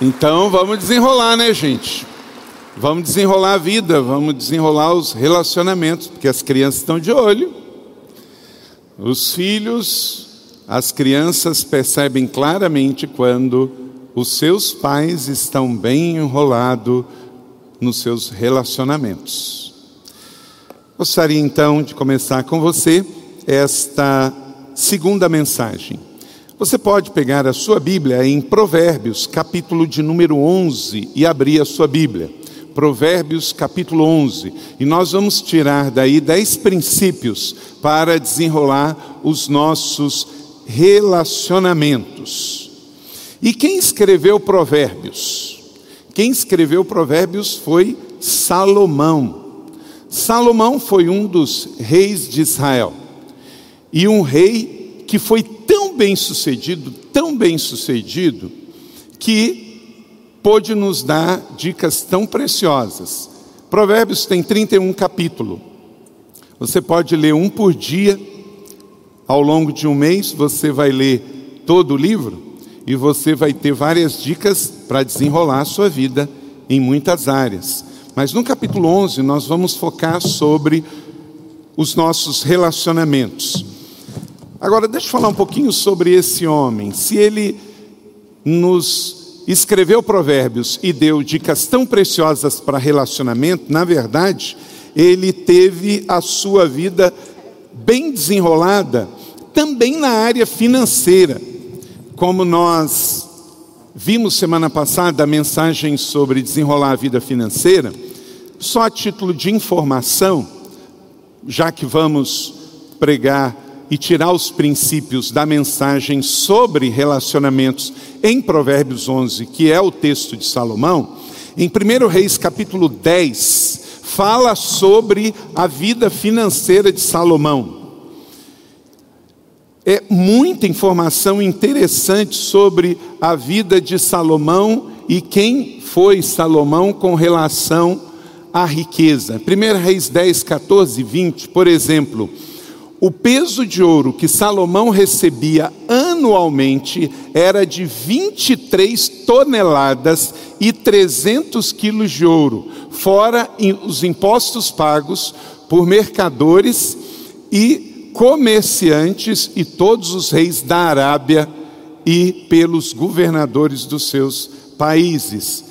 Então vamos desenrolar, né, gente? Vamos desenrolar a vida, vamos desenrolar os relacionamentos, porque as crianças estão de olho. Os filhos, as crianças percebem claramente quando os seus pais estão bem enrolados nos seus relacionamentos. Gostaria então de começar com você esta segunda mensagem. Você pode pegar a sua Bíblia em Provérbios, capítulo de número 11, e abrir a sua Bíblia. Provérbios, capítulo 11. E nós vamos tirar daí dez princípios para desenrolar os nossos relacionamentos. E quem escreveu Provérbios? Quem escreveu Provérbios foi Salomão. Salomão foi um dos reis de Israel. E um rei que foi tão bem sucedido, tão bem sucedido, que pôde nos dar dicas tão preciosas. Provérbios tem 31 capítulos. Você pode ler um por dia. Ao longo de um mês, você vai ler todo o livro e você vai ter várias dicas para desenrolar a sua vida em muitas áreas. Mas no capítulo 11, nós vamos focar sobre os nossos relacionamentos. Agora, deixa eu falar um pouquinho sobre esse homem. Se ele nos escreveu provérbios e deu dicas tão preciosas para relacionamento, na verdade, ele teve a sua vida bem desenrolada também na área financeira. Como nós vimos semana passada a mensagem sobre desenrolar a vida financeira, só a título de informação, já que vamos pregar e tirar os princípios da mensagem sobre relacionamentos em Provérbios 11, que é o texto de Salomão, em 1 Reis capítulo 10, fala sobre a vida financeira de Salomão. É muita informação interessante sobre a vida de Salomão e quem foi Salomão com relação à riqueza. 1 Reis 10, 14 e 20, por exemplo, o peso de ouro que Salomão recebia anualmente era de 23 toneladas e 300 quilos de ouro, fora os impostos pagos por mercadores e comerciantes e todos os reis da Arábia e pelos governadores dos seus países.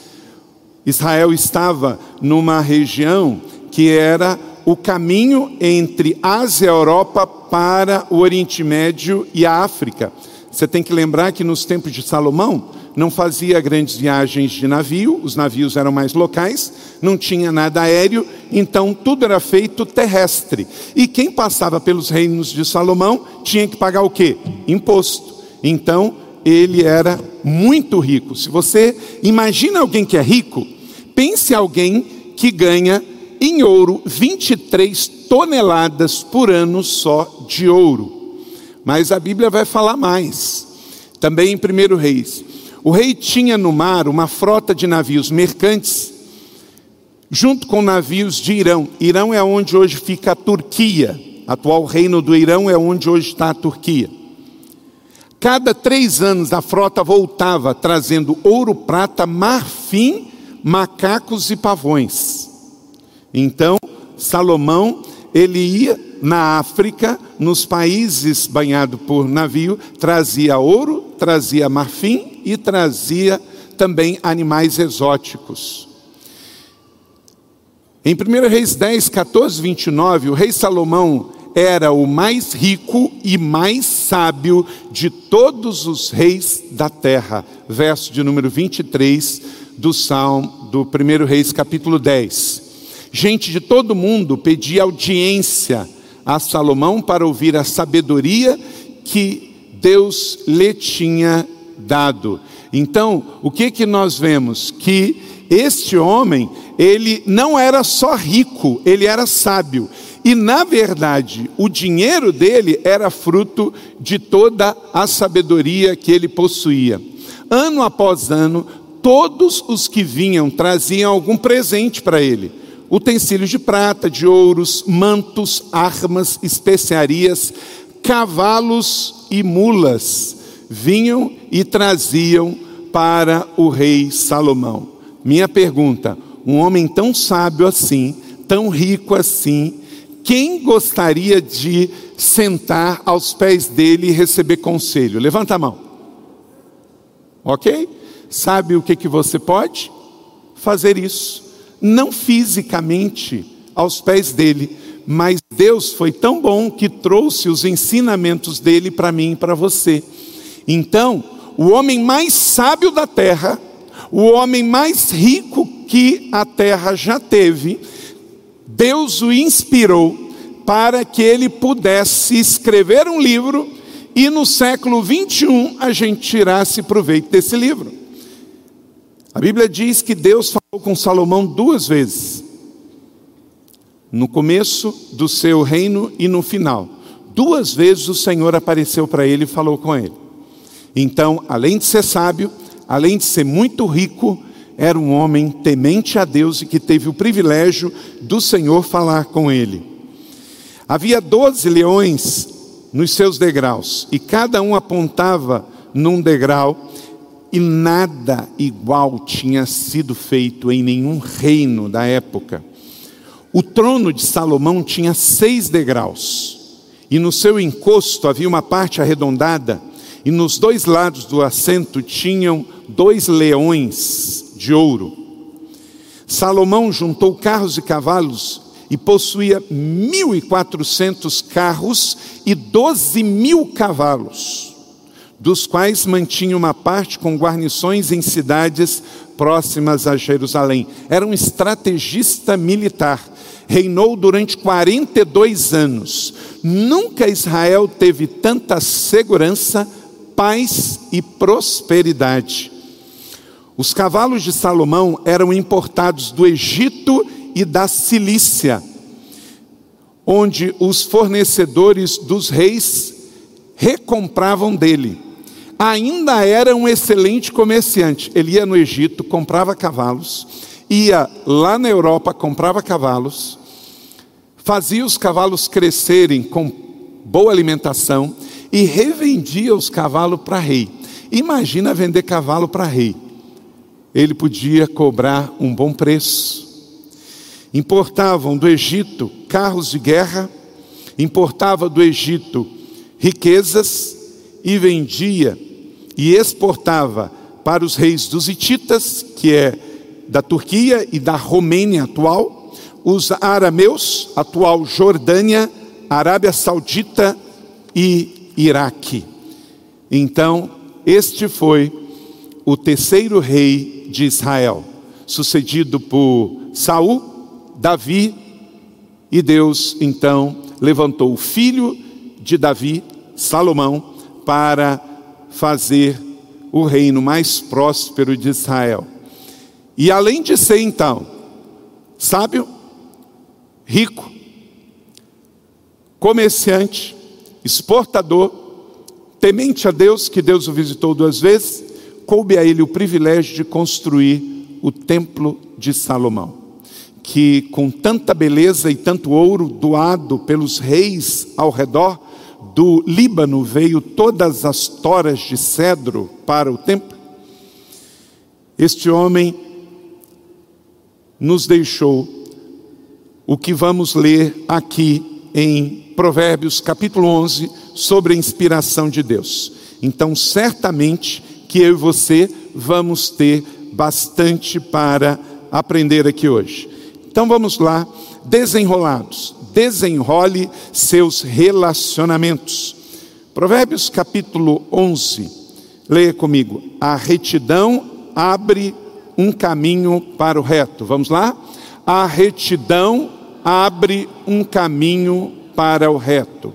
Israel estava numa região que era o caminho entre Ásia e Europa para o Oriente Médio e a África. Você tem que lembrar que nos tempos de Salomão não fazia grandes viagens de navio, os navios eram mais locais, não tinha nada aéreo, então tudo era feito terrestre. E quem passava pelos reinos de Salomão tinha que pagar o quê? Imposto. Então ele era muito rico. Se você imagina alguém que é rico, pense alguém que ganha em ouro 23 toneladas por ano só de ouro. Mas a Bíblia vai falar mais. Também em 1 Reis. O rei tinha no mar uma frota de navios mercantes, junto com navios de Irão. Irão é onde hoje fica a Turquia. Atual reino do Irão é onde hoje está a Turquia. Cada três anos a frota voltava trazendo ouro, prata, marfim, macacos e pavões. Então, Salomão, ele ia na África, nos países banhados por navio, trazia ouro, trazia marfim e trazia também animais exóticos. Em 1 Reis 10, 14, 29, o rei Salomão era o mais rico e mais sábio de todos os reis da terra. Verso de número 23 do Salmo do 1 Reis, capítulo 10. Gente de todo mundo pedia audiência a Salomão para ouvir a sabedoria que Deus lhe tinha dado. Então, o que que nós vemos? Que este homem, ele não era só rico, ele era sábio. E na verdade, o dinheiro dele era fruto de toda a sabedoria que ele possuía. Ano após ano, todos os que vinham traziam algum presente para ele utensílios de prata, de ouros, mantos, armas, especiarias, cavalos e mulas vinham e traziam para o rei Salomão. Minha pergunta: um homem tão sábio assim, tão rico assim, quem gostaria de sentar aos pés dele e receber conselho? Levanta a mão. Ok? Sabe o que, que você pode? Fazer isso. Não fisicamente aos pés dele, mas Deus foi tão bom que trouxe os ensinamentos dele para mim e para você. Então, o homem mais sábio da terra, o homem mais rico que a terra já teve, Deus o inspirou para que ele pudesse escrever um livro e no século 21 a gente tirasse proveito desse livro. A Bíblia diz que Deus falou com Salomão duas vezes, no começo do seu reino e no final. Duas vezes o Senhor apareceu para ele e falou com ele. Então, além de ser sábio, além de ser muito rico, era um homem temente a Deus e que teve o privilégio do Senhor falar com ele. Havia doze leões nos seus degraus, e cada um apontava num degrau, e nada igual tinha sido feito em nenhum reino da época. O trono de Salomão tinha seis degraus, e no seu encosto havia uma parte arredondada, e nos dois lados do assento tinham dois leões de ouro. Salomão juntou carros e cavalos e possuía 1.400 carros e 12 mil cavalos, dos quais mantinha uma parte com guarnições em cidades próximas a Jerusalém. Era um estrategista militar. Reinou durante 42 anos. Nunca Israel teve tanta segurança, paz e prosperidade. Os cavalos de Salomão eram importados do Egito e da Cilícia, onde os fornecedores dos reis recompravam dele. Ainda era um excelente comerciante. Ele ia no Egito, comprava cavalos, ia lá na Europa, comprava cavalos, fazia os cavalos crescerem com boa alimentação e revendia os cavalos para rei. Imagina vender cavalo para rei. Ele podia cobrar um bom preço Importavam do Egito carros de guerra, importava do Egito riquezas e vendia e exportava para os reis dos Hititas, que é da Turquia e da Romênia atual, os arameus, atual Jordânia, Arábia Saudita e Iraque. Então, este foi o terceiro rei de Israel, sucedido por Saul, Davi, e Deus então levantou o filho de Davi, Salomão, para fazer o reino mais próspero de Israel. E além de ser então sábio, rico, comerciante, exportador, temente a Deus, que Deus o visitou duas vezes, coube a ele o privilégio de construir o templo de Salomão que com tanta beleza e tanto ouro doado pelos reis ao redor do Líbano veio todas as toras de cedro para o templo. Este homem nos deixou o que vamos ler aqui em Provérbios capítulo 11 sobre a inspiração de Deus. Então, certamente que eu e você vamos ter bastante para aprender aqui hoje. Então vamos lá, desenrolados. Desenrole seus relacionamentos. Provérbios capítulo 11. Leia comigo. A retidão abre um caminho para o reto. Vamos lá? A retidão abre um caminho para o reto.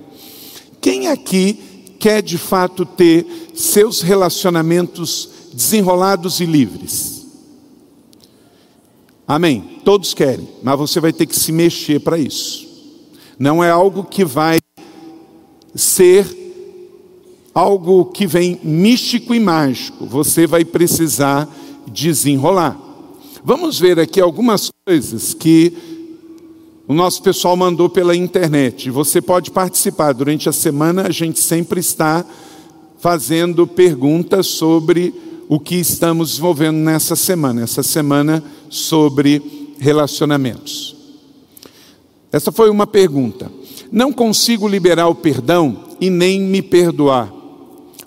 Quem aqui quer de fato ter seus relacionamentos desenrolados e livres? Amém. Todos querem, mas você vai ter que se mexer para isso. Não é algo que vai ser algo que vem místico e mágico. Você vai precisar desenrolar. Vamos ver aqui algumas coisas que o nosso pessoal mandou pela internet. Você pode participar. Durante a semana a gente sempre está fazendo perguntas sobre o que estamos desenvolvendo nessa semana, essa semana sobre relacionamentos. Essa foi uma pergunta. Não consigo liberar o perdão e nem me perdoar.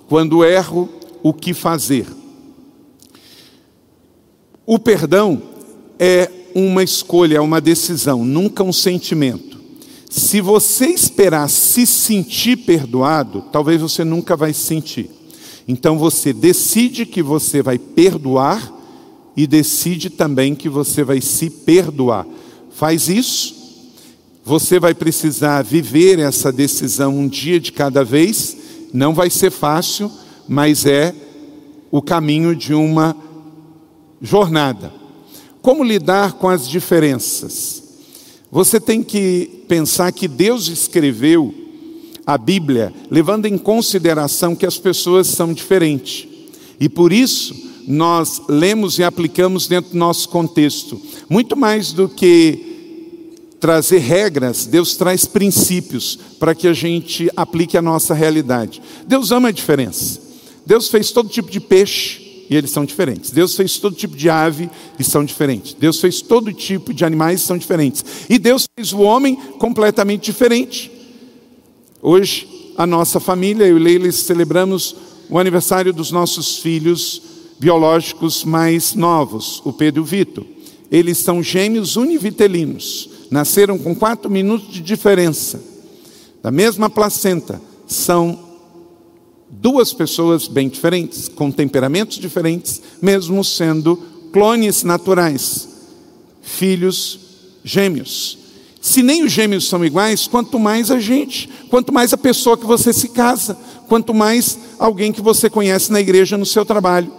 Quando erro, o que fazer? O perdão é uma escolha, é uma decisão, nunca um sentimento. Se você esperar se sentir perdoado, talvez você nunca vai se sentir. Então você decide que você vai perdoar e decide também que você vai se perdoar. Faz isso, você vai precisar viver essa decisão um dia de cada vez. Não vai ser fácil, mas é o caminho de uma jornada. Como lidar com as diferenças? Você tem que pensar que Deus escreveu a Bíblia levando em consideração que as pessoas são diferentes. E por isso nós lemos e aplicamos dentro do nosso contexto. Muito mais do que trazer regras, Deus traz princípios para que a gente aplique a nossa realidade. Deus ama a diferença. Deus fez todo tipo de peixe e eles são diferentes. Deus fez todo tipo de ave e são diferentes. Deus fez todo tipo de animais e são diferentes. E Deus fez o homem completamente diferente. Hoje, a nossa família, eu e Leila, celebramos o aniversário dos nossos filhos biológicos mais novos, o Pedro e o Vitor. Eles são gêmeos univitelinos. Nasceram com quatro minutos de diferença. Da mesma placenta. São duas pessoas bem diferentes, com temperamentos diferentes, mesmo sendo clones naturais, filhos gêmeos. Se nem os gêmeos são iguais, quanto mais a gente, quanto mais a pessoa que você se casa, quanto mais alguém que você conhece na igreja, no seu trabalho.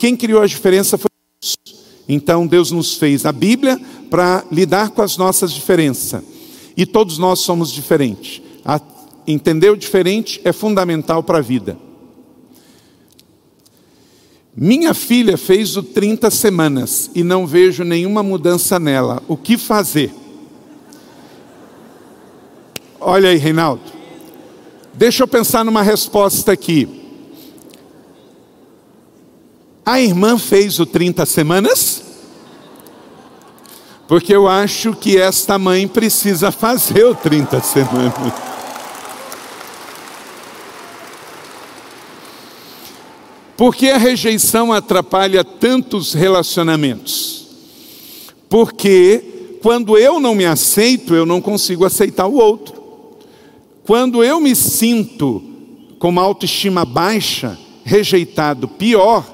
Quem criou a diferença foi Deus. Então Deus nos fez a Bíblia para lidar com as nossas diferenças. E todos nós somos diferentes. Entender o diferente é fundamental para a vida. Minha filha fez o 30 semanas e não vejo nenhuma mudança nela. O que fazer? Olha aí, Reinaldo. Deixa eu pensar numa resposta aqui. A irmã fez o 30 semanas? Porque eu acho que esta mãe precisa fazer o 30 semanas. Por que a rejeição atrapalha tantos relacionamentos? Porque quando eu não me aceito, eu não consigo aceitar o outro. Quando eu me sinto com uma autoestima baixa, rejeitado, pior,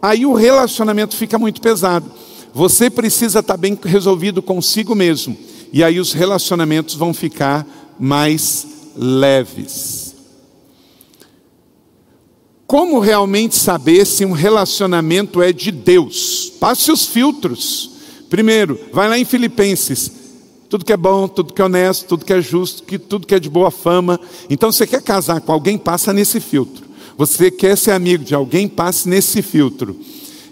aí o relacionamento fica muito pesado. Você precisa estar bem resolvido consigo mesmo, e aí os relacionamentos vão ficar mais leves. Como realmente saber se um relacionamento é de Deus? Passe os filtros. Primeiro, vai lá em Filipenses. Tudo que é bom, tudo que é honesto, tudo que é justo, que tudo que é de boa fama. Então, você quer casar com alguém, passa nesse filtro. Você quer ser amigo de alguém, passe nesse filtro.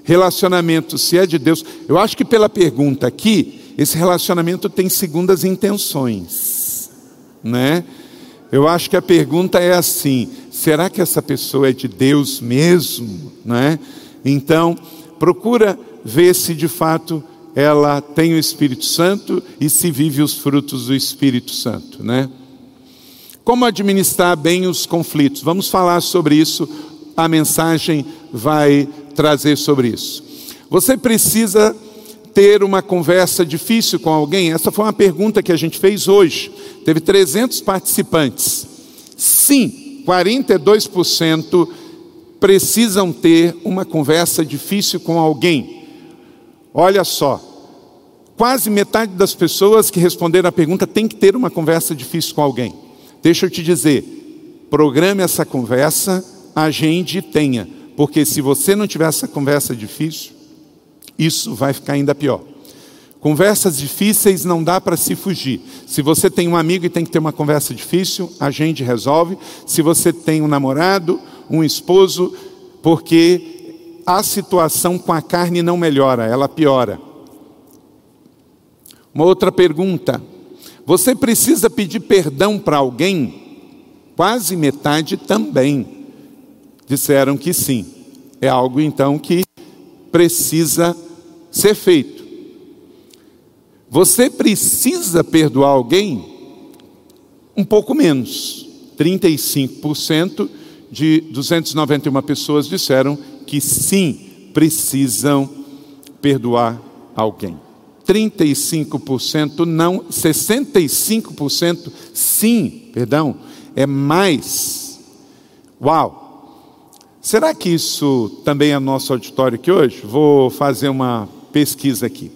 Relacionamento, se é de Deus. Eu acho que pela pergunta aqui, esse relacionamento tem segundas intenções, né? Eu acho que a pergunta é assim: será que essa pessoa é de Deus mesmo? Né? Então, procura ver se de fato ela tem o Espírito Santo e se vive os frutos do Espírito Santo. Né? Como administrar bem os conflitos? Vamos falar sobre isso, a mensagem vai trazer sobre isso. Você precisa ter uma conversa difícil com alguém? Essa foi uma pergunta que a gente fez hoje. Teve 300 participantes. Sim, 42% precisam ter uma conversa difícil com alguém. Olha só, quase metade das pessoas que responderam a pergunta tem que ter uma conversa difícil com alguém. Deixa eu te dizer, programe essa conversa, agende e tenha, porque se você não tiver essa conversa difícil, isso vai ficar ainda pior. Conversas difíceis não dá para se fugir. Se você tem um amigo e tem que ter uma conversa difícil, a gente resolve. Se você tem um namorado, um esposo, porque a situação com a carne não melhora, ela piora. Uma outra pergunta: você precisa pedir perdão para alguém? Quase metade também disseram que sim. É algo então que precisa ser feito. Você precisa perdoar alguém um pouco menos. 35% de 291 pessoas disseram que sim, precisam perdoar alguém. 35% não, 65% sim, perdão, é mais. Uau! Será que isso também é nosso auditório aqui hoje? Vou fazer uma pesquisa aqui.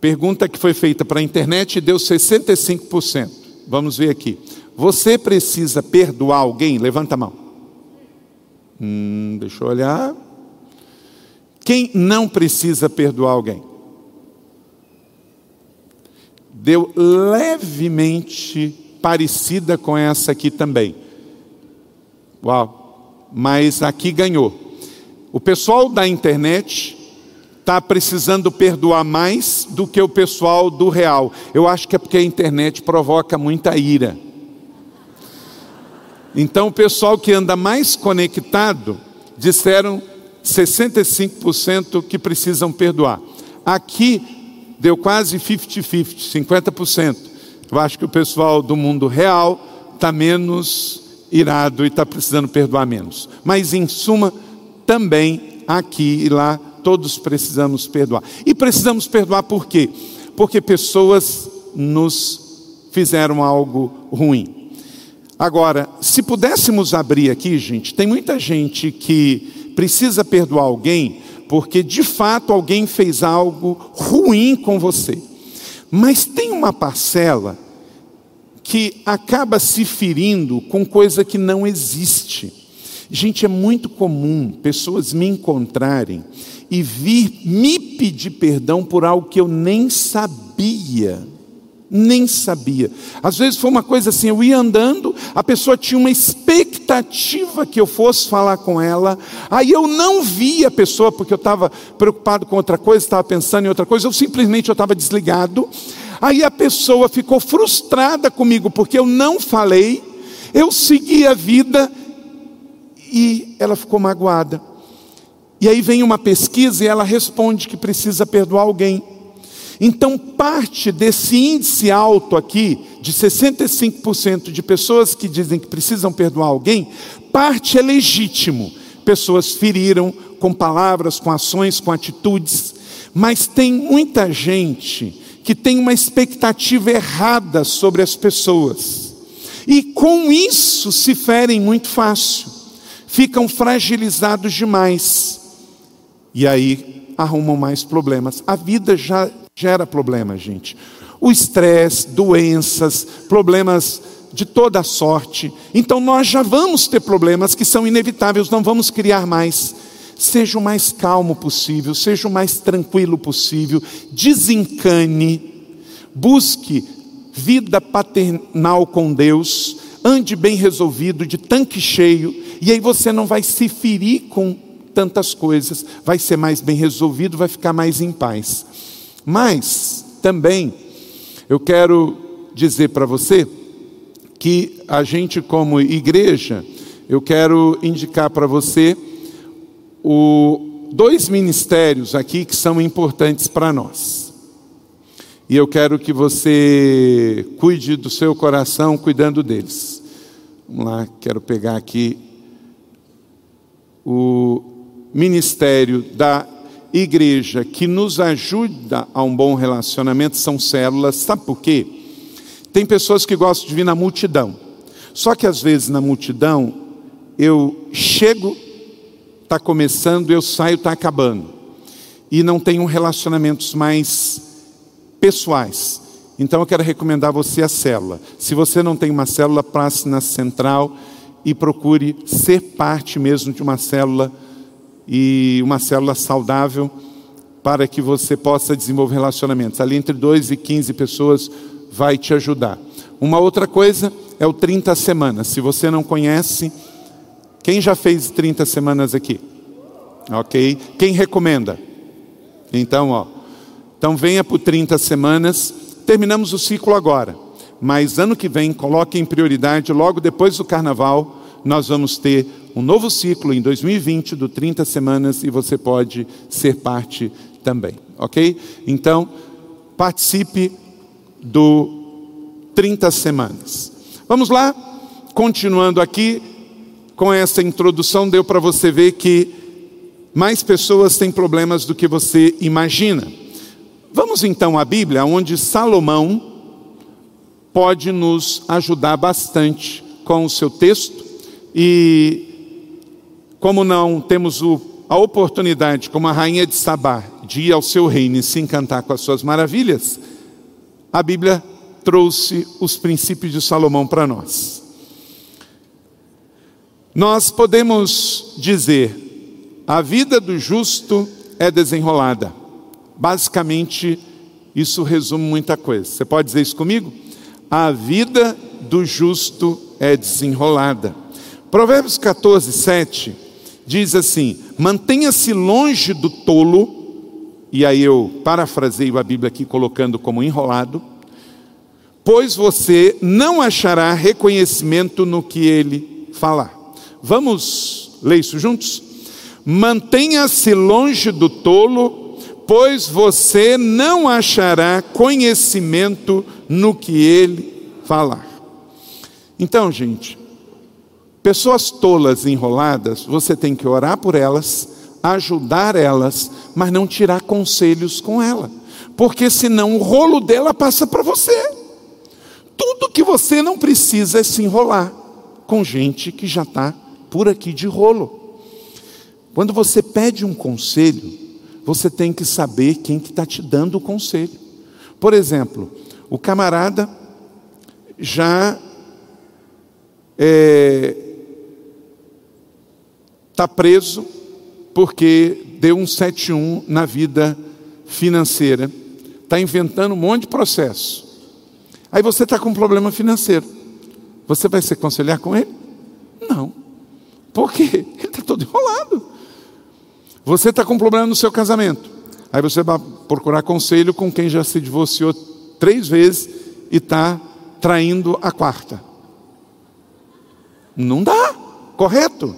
Pergunta que foi feita para a internet e deu 65%. Vamos ver aqui. Você precisa perdoar alguém? Levanta a mão. Hum, deixa eu olhar. Quem não precisa perdoar alguém? Deu levemente parecida com essa aqui também. Uau, mas aqui ganhou. O pessoal da internet está precisando perdoar mais do que o pessoal do real. Eu acho que é porque a internet provoca muita ira. Então, o pessoal que anda mais conectado disseram 65% que precisam perdoar. Aqui deu quase 50-50, 50%. Eu acho que o pessoal do mundo real está menos irado e está precisando perdoar menos. Mas, em suma, também aqui e lá, todos precisamos perdoar. E precisamos perdoar por quê? Porque pessoas nos fizeram algo ruim. Agora, se pudéssemos abrir aqui, gente, tem muita gente que precisa perdoar alguém porque de fato alguém fez algo ruim com você. Mas tem uma parcela que acaba se ferindo com coisa que não existe. Gente, é muito comum pessoas me encontrarem e vir me pedir perdão por algo que eu nem sabia nem sabia. Às vezes foi uma coisa assim, eu ia andando, a pessoa tinha uma expectativa que eu fosse falar com ela, aí eu não vi a pessoa porque eu estava preocupado com outra coisa, estava pensando em outra coisa, eu simplesmente eu estava desligado. Aí a pessoa ficou frustrada comigo porque eu não falei, eu segui a vida e ela ficou magoada. E aí vem uma pesquisa e ela responde que precisa perdoar alguém. Então, parte desse índice alto aqui, de 65% de pessoas que dizem que precisam perdoar alguém, parte é legítimo. Pessoas feriram com palavras, com ações, com atitudes, mas tem muita gente que tem uma expectativa errada sobre as pessoas. E com isso se ferem muito fácil, ficam fragilizados demais. E aí arrumam mais problemas. A vida já gera problemas, gente. O estresse, doenças, problemas de toda sorte. Então nós já vamos ter problemas que são inevitáveis, não vamos criar mais. Seja o mais calmo possível, seja o mais tranquilo possível, desencane, busque vida paternal com Deus, ande bem resolvido, de tanque cheio, e aí você não vai se ferir com tantas coisas, vai ser mais bem resolvido, vai ficar mais em paz. Mas também eu quero dizer para você que a gente, como igreja, eu quero indicar para você o, dois ministérios aqui que são importantes para nós. E eu quero que você cuide do seu coração cuidando deles. Vamos lá, quero pegar aqui o ministério da igreja que nos ajuda a um bom relacionamento são células. Sabe por quê? Tem pessoas que gostam de vir na multidão. Só que às vezes na multidão eu chego, está começando, eu saio, está acabando. E não tenho relacionamentos mais pessoais. Então eu quero recomendar você a célula. Se você não tem uma célula, passe na central e procure ser parte mesmo de uma célula e uma célula saudável para que você possa desenvolver relacionamentos. Ali entre 2 e 15 pessoas vai te ajudar. Uma outra coisa é o 30 semanas. Se você não conhece, quem já fez 30 semanas aqui? Ok? Quem recomenda? Então, ó. Então venha por 30 semanas. Terminamos o ciclo agora. Mas ano que vem, coloque em prioridade, logo depois do carnaval, nós vamos ter um novo ciclo em 2020 do 30 semanas e você pode ser parte também, ok? Então, participe do 30 semanas. Vamos lá, continuando aqui com essa introdução, deu para você ver que mais pessoas têm problemas do que você imagina. Vamos então à Bíblia, onde Salomão pode nos ajudar bastante com o seu texto e como não temos o, a oportunidade, como a rainha de Sabá, de ir ao seu reino e se encantar com as suas maravilhas, a Bíblia trouxe os princípios de Salomão para nós. Nós podemos dizer, a vida do justo é desenrolada. Basicamente, isso resume muita coisa. Você pode dizer isso comigo? A vida do justo é desenrolada. Provérbios 14, 7 diz assim: mantenha-se longe do tolo, e aí eu parafraseio a Bíblia aqui colocando como enrolado, pois você não achará reconhecimento no que ele falar. Vamos ler isso juntos? Mantenha-se longe do tolo, pois você não achará conhecimento no que ele falar. Então, gente, pessoas tolas enroladas, você tem que orar por elas, ajudar elas, mas não tirar conselhos com ela, porque senão o rolo dela passa para você. Tudo que você não precisa é se enrolar com gente que já está por aqui de rolo. Quando você pede um conselho, você tem que saber quem que está te dando o conselho. Por exemplo, o camarada já está é, tá preso porque deu um 71 na vida financeira, está inventando um monte de processo. Aí você está com um problema financeiro. Você vai se aconselhar com ele? Não. Por quê? Ele está todo enrolado. Você está com um problema no seu casamento. Aí você vai procurar conselho com quem já se divorciou três vezes e está traindo a quarta. Não dá, correto?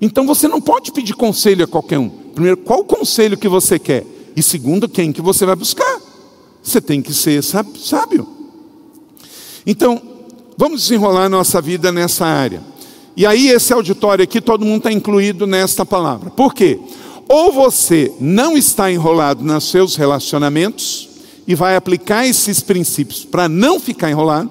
Então você não pode pedir conselho a qualquer um. Primeiro, qual conselho que você quer? E segundo, quem que você vai buscar? Você tem que ser sábio. Então, vamos desenrolar nossa vida nessa área. E aí, esse auditório aqui, todo mundo está incluído nesta palavra. Por quê? Ou você não está enrolado nos seus relacionamentos e vai aplicar esses princípios para não ficar enrolado,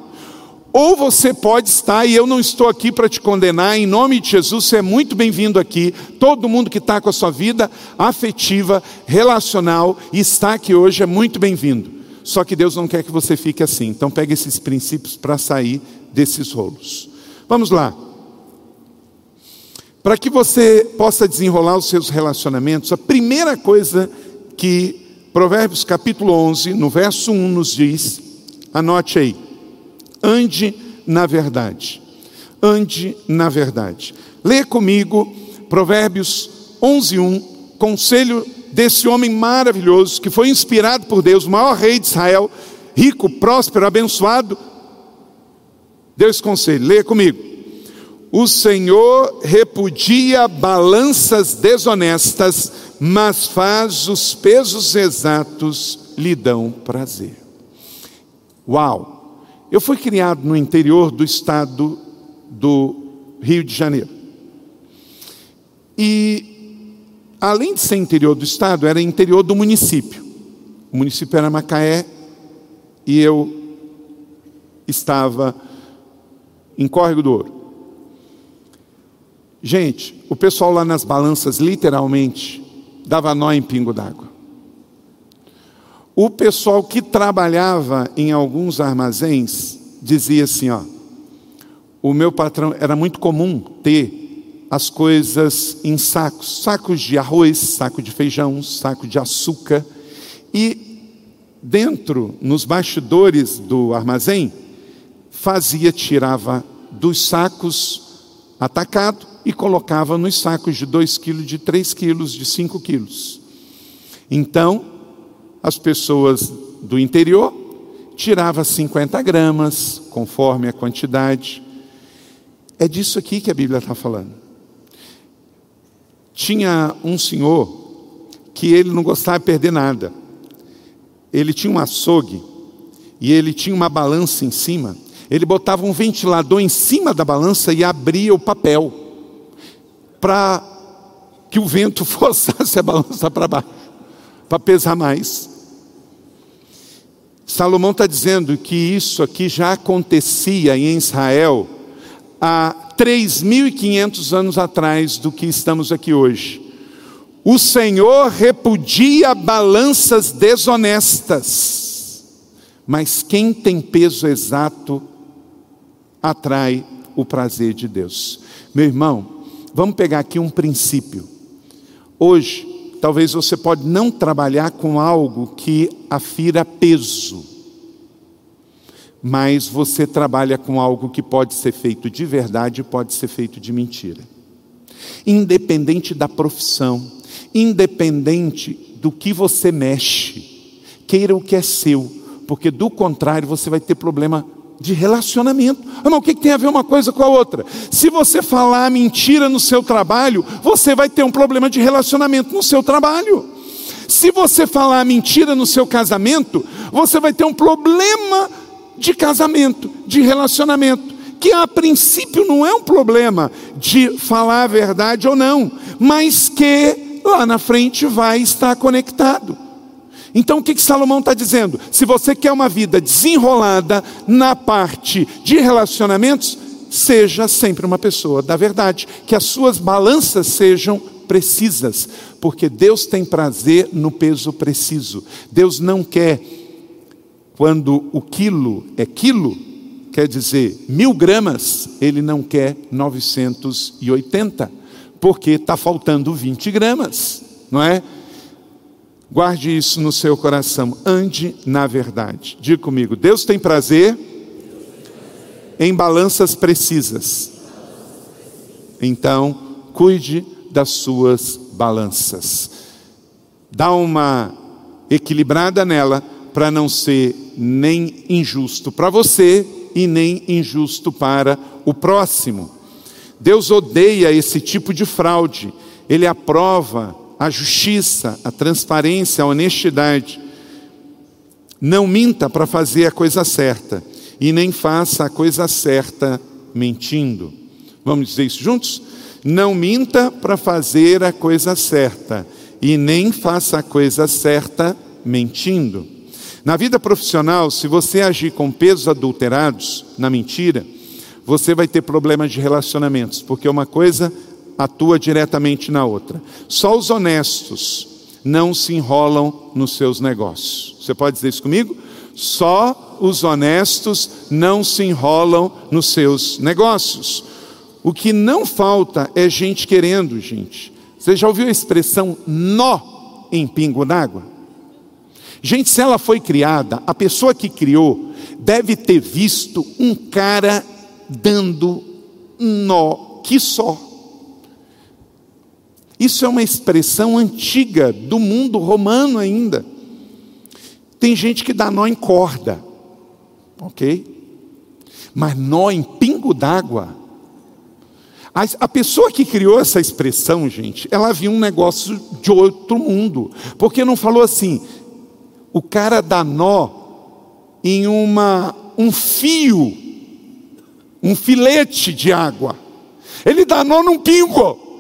ou você pode estar, e eu não estou aqui para te condenar, em nome de Jesus, você é muito bem-vindo aqui. Todo mundo que está com a sua vida afetiva, relacional, e está aqui hoje é muito bem-vindo. Só que Deus não quer que você fique assim. Então pegue esses princípios para sair desses rolos. Vamos lá. Para que você possa desenrolar os seus relacionamentos, a primeira coisa que Provérbios capítulo 11, no verso 1 nos diz, anote aí. Ande na verdade. Ande na verdade. Lê comigo Provérbios 11, 1, conselho desse homem maravilhoso que foi inspirado por Deus, o maior rei de Israel, rico, próspero, abençoado. Deu esse conselho, leia comigo. O Senhor repudia balanças desonestas, mas faz os pesos exatos lhe dão prazer. Uau! Eu fui criado no interior do estado do Rio de Janeiro. E além de ser interior do estado, era interior do município. O município era Macaé e eu estava em Córrego do Ouro. Gente, o pessoal lá nas balanças literalmente dava nó em pingo d'água. O pessoal que trabalhava em alguns armazéns dizia assim, ó, o meu patrão era muito comum ter as coisas em sacos, sacos de arroz, saco de feijão, saco de açúcar, e dentro, nos bastidores do armazém, fazia, tirava dos sacos atacado e colocava nos sacos de 2 quilos, de 3 quilos, de 5 quilos. Então, as pessoas do interior tirava 50 gramas, conforme a quantidade. É disso aqui que a Bíblia está falando. Tinha um senhor que ele não gostava de perder nada. Ele tinha um açougue e ele tinha uma balança em cima. Ele botava um ventilador em cima da balança e abria o papel para que o vento forçasse a balança para baixo, para pesar mais. Salomão está dizendo que isso aqui já acontecia em Israel há 3.500 anos atrás do que estamos aqui hoje. O Senhor repudia balanças desonestas, mas quem tem peso exato atrai o prazer de Deus. Meu irmão, vamos pegar aqui um princípio. Hoje, talvez você pode não trabalhar com algo que afira peso, mas você trabalha com algo que pode ser feito de verdade e pode ser feito de mentira. Independente da profissão, independente do que você mexe, queira o que é seu, porque do contrário você vai ter problema de relacionamento. Irmão, o que tem a ver uma coisa com a outra? Se você falar mentira no seu trabalho, você vai ter um problema de relacionamento no seu trabalho. Se você falar mentira no seu casamento, você vai ter um problema de casamento, de relacionamento, que a princípio não é um problema de falar a verdade ou não, mas que lá na frente vai estar conectado. Então o que, que Salomão está dizendo? Se você quer uma vida desenrolada na parte de relacionamentos, seja sempre uma pessoa da verdade, que as suas balanças sejam precisas, porque Deus tem prazer no peso preciso. Deus não quer, quando o quilo é quilo, quer dizer mil gramas, Ele não quer 980, porque está faltando 20 gramas, não é? Guarde isso no seu coração. Ande na verdade. Diga comigo: Deus tem prazer em balanças precisas. Então, cuide das suas balanças. Dá uma equilibrada nela para não ser nem injusto para você e nem injusto para o próximo. Deus odeia esse tipo de fraude. Ele aprova a justiça, a transparência, a honestidade. Não minta para fazer a coisa certa e nem faça a coisa certa mentindo. Vamos dizer isso juntos? Não minta para fazer a coisa certa e nem faça a coisa certa mentindo. Na vida profissional, se você agir com pesos adulterados na mentira, você vai ter problemas de relacionamentos, porque uma coisa atua diretamente na outra. Só os honestos não se enrolam nos seus negócios. Você pode dizer isso comigo? Só os honestos não se enrolam nos seus negócios. O que não falta é gente querendo, gente. Você já ouviu a expressão nó em pingo d'água? Gente, se ela foi criada, a pessoa que criou deve ter visto um cara dando nó que só. Isso é uma expressão antiga do mundo romano ainda. Tem gente que dá nó em corda, ok? Mas nó em pingo d'água. A, pessoa que criou essa expressão, gente, ela viu um negócio de outro mundo. Porque não falou assim, o cara dá nó em uma, um fio, um filete de água. Ele dá nó num pingo.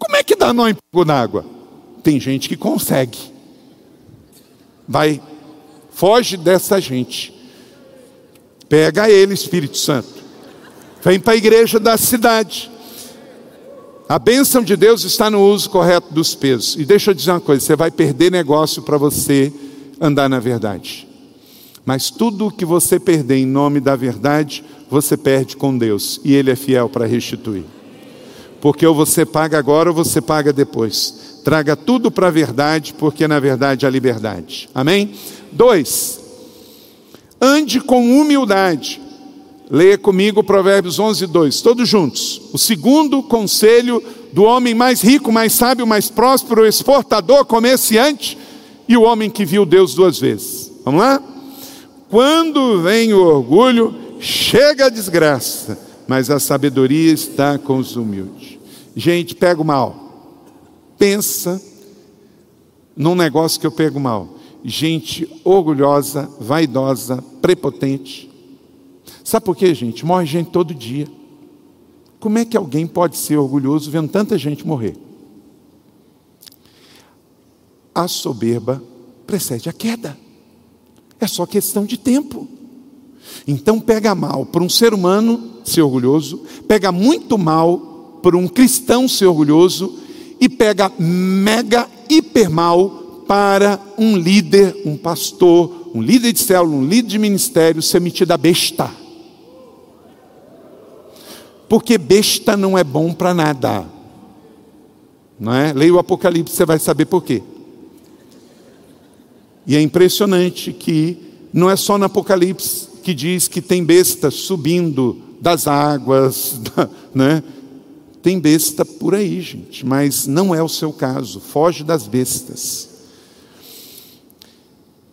Como é que dá nó em pingo d'água? Tem gente que consegue. Vai, foge dessa gente. Pega ele, Espírito Santo. Vem para a igreja da cidade. A bênção de Deus está no uso correto dos pesos. E deixa eu dizer uma coisa: você vai perder negócio para você andar na verdade. Mas tudo que você perder em nome da verdade, você perde com Deus. E Ele é fiel para restituir porque ou você paga agora ou você paga depois. Traga tudo para a verdade, porque na verdade há liberdade. Amém? Dois, ande com humildade. Leia comigo Provérbios 11, 2, todos juntos. O segundo conselho do homem mais rico, mais sábio, mais próspero, exportador, comerciante e o homem que viu Deus duas vezes. Vamos lá? Quando vem o orgulho, chega a desgraça, mas a sabedoria está com os humildes. Gente, pego mal. Pensa num negócio que eu pego mal. Gente orgulhosa, vaidosa, prepotente. Sabe por quê, gente? Morre gente todo dia. Como é que alguém pode ser orgulhoso vendo tanta gente morrer? A soberba precede a queda. É só questão de tempo. Então pega mal para um ser humano ser orgulhoso, pega muito mal para um cristão ser orgulhoso e pega mega hiper mal para um líder, um pastor, um líder de célula, um líder de ministério ser metido a besta. Porque besta não é bom para nada. Não é? Leia o Apocalipse, você vai saber por quê. E é impressionante que não é só no Apocalipse que diz que tem besta subindo das águas, né? Tem besta por aí, gente, mas não é o seu caso. Foge das bestas.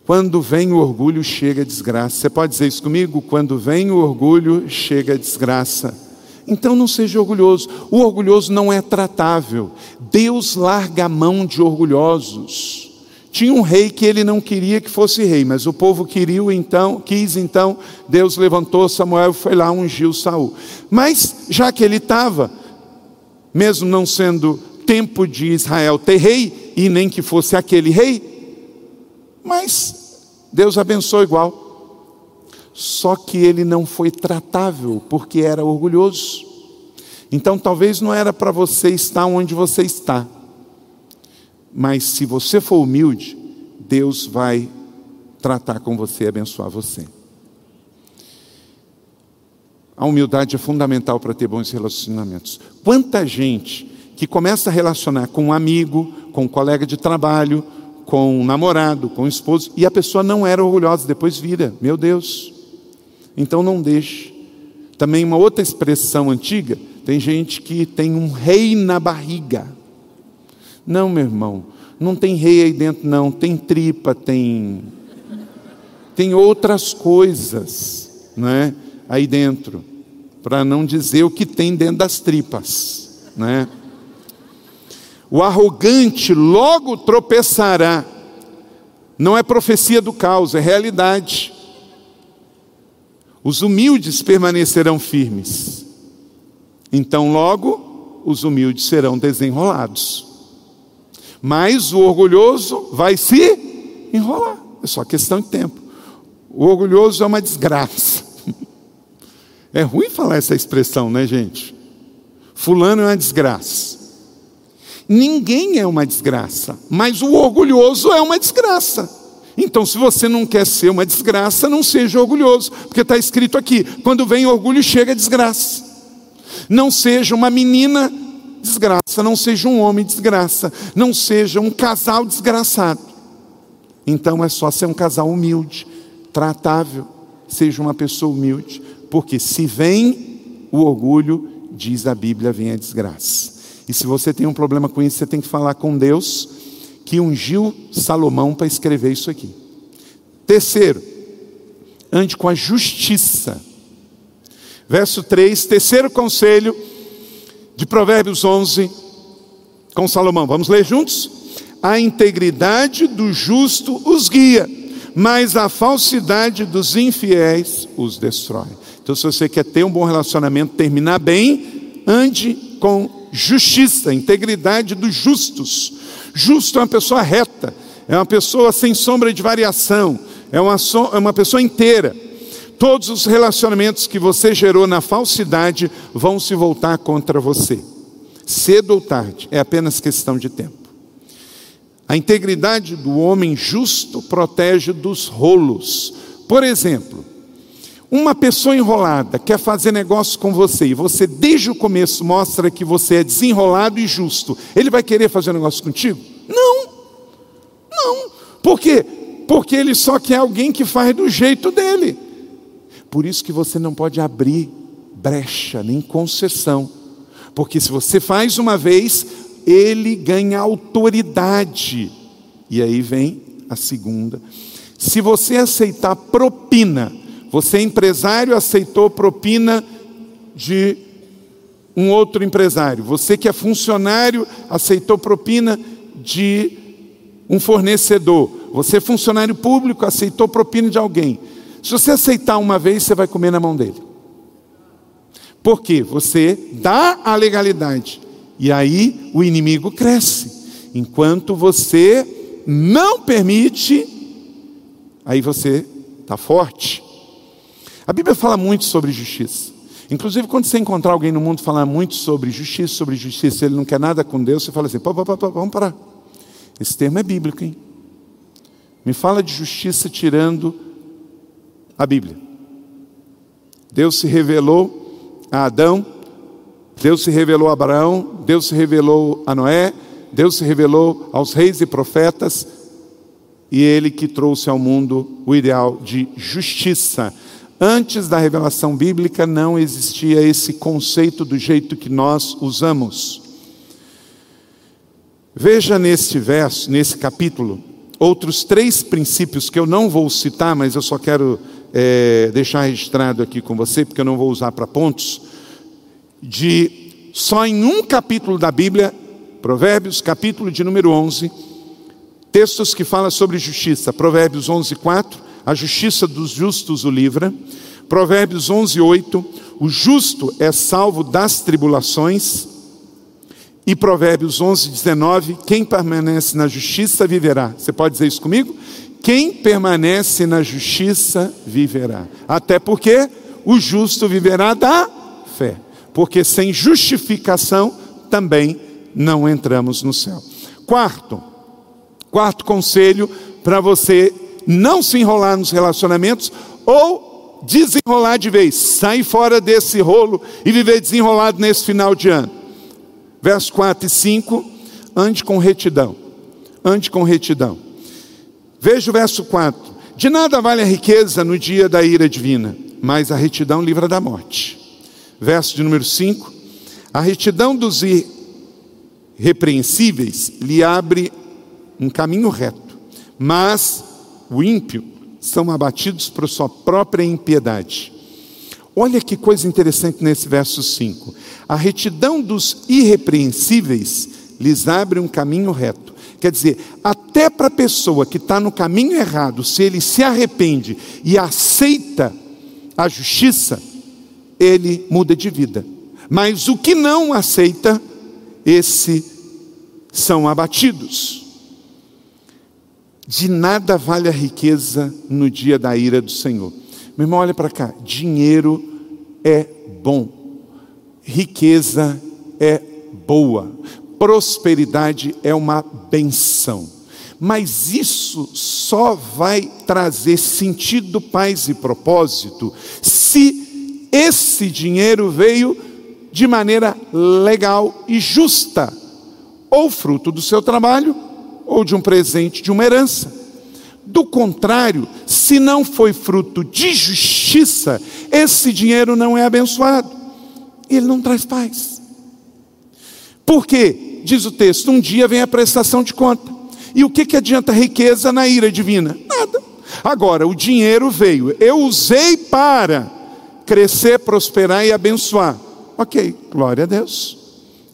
Quando vem o orgulho, chega a desgraça. Você pode dizer isso comigo? Quando vem o orgulho, chega a desgraça. Então não seja orgulhoso. O orgulhoso não é tratável. Deus larga a mão de orgulhosos. Tinha um rei que ele não queria que fosse rei, mas o povo queria então, quis então, Deus levantou Samuel e foi lá ungiu Saul. Mas já que ele estava, mesmo não sendo tempo de Israel ter rei e nem que fosse aquele rei, mas Deus abençoou igual. Só que ele não foi tratável porque era orgulhoso. Então talvez não era para você estar onde você está. Mas se você for humilde, Deus vai tratar com você e abençoar você. A humildade é fundamental para ter bons relacionamentos. Quanta gente que começa a relacionar com um amigo, com um colega de trabalho, com um namorado, com um esposo, e a pessoa não era orgulhosa, depois vira, meu Deus. Então não deixe. Também uma outra expressão antiga, tem gente que tem um rei na barriga. Não, meu irmão, não tem rei aí dentro, não. Tem tripa, tem. Tem outras coisas, né? Aí dentro. Para não dizer o que tem dentro das tripas, né? O arrogante logo tropeçará. Não é profecia do caos, é realidade. Os humildes permanecerão firmes. Então, logo, os humildes serão desenrolados. Mas o orgulhoso vai se enrolar. É só questão de tempo. O orgulhoso é uma desgraça. É ruim falar essa expressão, né, gente? Fulano é uma desgraça. Ninguém é uma desgraça, mas o orgulhoso é uma desgraça. Então, se você não quer ser uma desgraça, não seja orgulhoso, porque está escrito aqui: quando vem orgulho, chega desgraça. Não seja uma menina desgraça, não seja um homem desgraça, não seja um casal desgraçado. Então é só ser um casal humilde, tratável, seja uma pessoa humilde, porque se vem o orgulho, diz a Bíblia, vem a desgraça. E se você tem um problema com isso, você tem que falar com Deus, que ungiu Salomão para escrever isso aqui. Terceiro, ande com a justiça. Verso 3, terceiro conselho de Provérbios 11, com Salomão. Vamos ler juntos? A integridade do justo os guia, mas a falsidade dos infiéis os destrói. Então, se você quer ter um bom relacionamento, terminar bem, ande com justiça, integridade dos justos. Justo é uma pessoa reta, é uma pessoa sem sombra de variação, é uma, so, é uma pessoa inteira. Todos os relacionamentos que você gerou na falsidade vão se voltar contra você. Cedo ou tarde, é apenas questão de tempo. A integridade do homem justo protege dos rolos. Por exemplo, uma pessoa enrolada quer fazer negócio com você e você desde o começo mostra que você é desenrolado e justo. Ele vai querer fazer negócio contigo? Não. Não. Por quê? Porque ele só quer alguém que faz do jeito dele. Por isso que você não pode abrir brecha nem concessão, porque se você faz uma vez, ele ganha autoridade. E aí vem a segunda. Se você aceitar propina, você empresário aceitou propina de um outro empresário. Você que é funcionário, aceitou propina de um fornecedor. Você é funcionário público, aceitou propina de alguém. Se você aceitar uma vez, você vai comer na mão dele. Porque você dá a legalidade. E aí o inimigo cresce. Enquanto você não permite, aí você está forte. A Bíblia fala muito sobre justiça. Inclusive, quando você encontrar alguém no mundo falar muito sobre justiça, sobre justiça, ele não quer nada com Deus, você fala assim: pô, pô, pô, pô, vamos parar. Esse termo é bíblico, hein? Me fala de justiça tirando a Bíblia. Deus se revelou a Adão, Deus se revelou a Abraão, Deus se revelou a Noé, Deus se revelou aos reis e profetas, e ele que trouxe ao mundo o ideal de justiça. Antes da revelação bíblica não existia esse conceito do jeito que nós usamos. Veja neste verso, nesse capítulo, outros três princípios que eu não vou citar, mas eu só quero é, deixar registrado aqui com você, porque eu não vou usar para pontos, de só em um capítulo da Bíblia, Provérbios, capítulo de número 11, textos que falam sobre justiça. Provérbios 11, 4, a justiça dos justos o livra. Provérbios 11, 8, o justo é salvo das tribulações. E Provérbios 11, 19, quem permanece na justiça viverá. Você pode dizer isso comigo? Quem permanece na justiça viverá. Até porque o justo viverá da fé. Porque sem justificação também não entramos no céu. Quarto, quarto conselho para você não se enrolar nos relacionamentos ou desenrolar de vez, sair fora desse rolo e viver desenrolado nesse final de ano. Verso 4 e 5, ande com retidão. Ande com retidão. Veja o verso 4. De nada vale a riqueza no dia da ira divina, mas a retidão livra da morte. Verso de número 5. A retidão dos irrepreensíveis lhe abre um caminho reto, mas o ímpio, são abatidos por sua própria impiedade. Olha que coisa interessante nesse verso 5. A retidão dos irrepreensíveis lhes abre um caminho reto. Quer dizer, até para a pessoa que está no caminho errado, se ele se arrepende e aceita a justiça, ele muda de vida. Mas o que não aceita, esse são abatidos. De nada vale a riqueza no dia da ira do Senhor. Meu irmão, olha para cá. Dinheiro é bom, riqueza é boa, prosperidade é uma benção. Mas isso só vai trazer sentido, paz e propósito se esse dinheiro veio de maneira legal e justa, ou fruto do seu trabalho, ou de um presente, de uma herança. Do contrário, se não foi fruto de justiça, esse dinheiro não é abençoado. Ele não traz paz. Por quê? Diz o texto: um dia vem a prestação de conta. E o que, que adianta riqueza na ira divina? Nada. Agora, o dinheiro veio, eu usei para crescer, prosperar e abençoar. Ok, glória a Deus.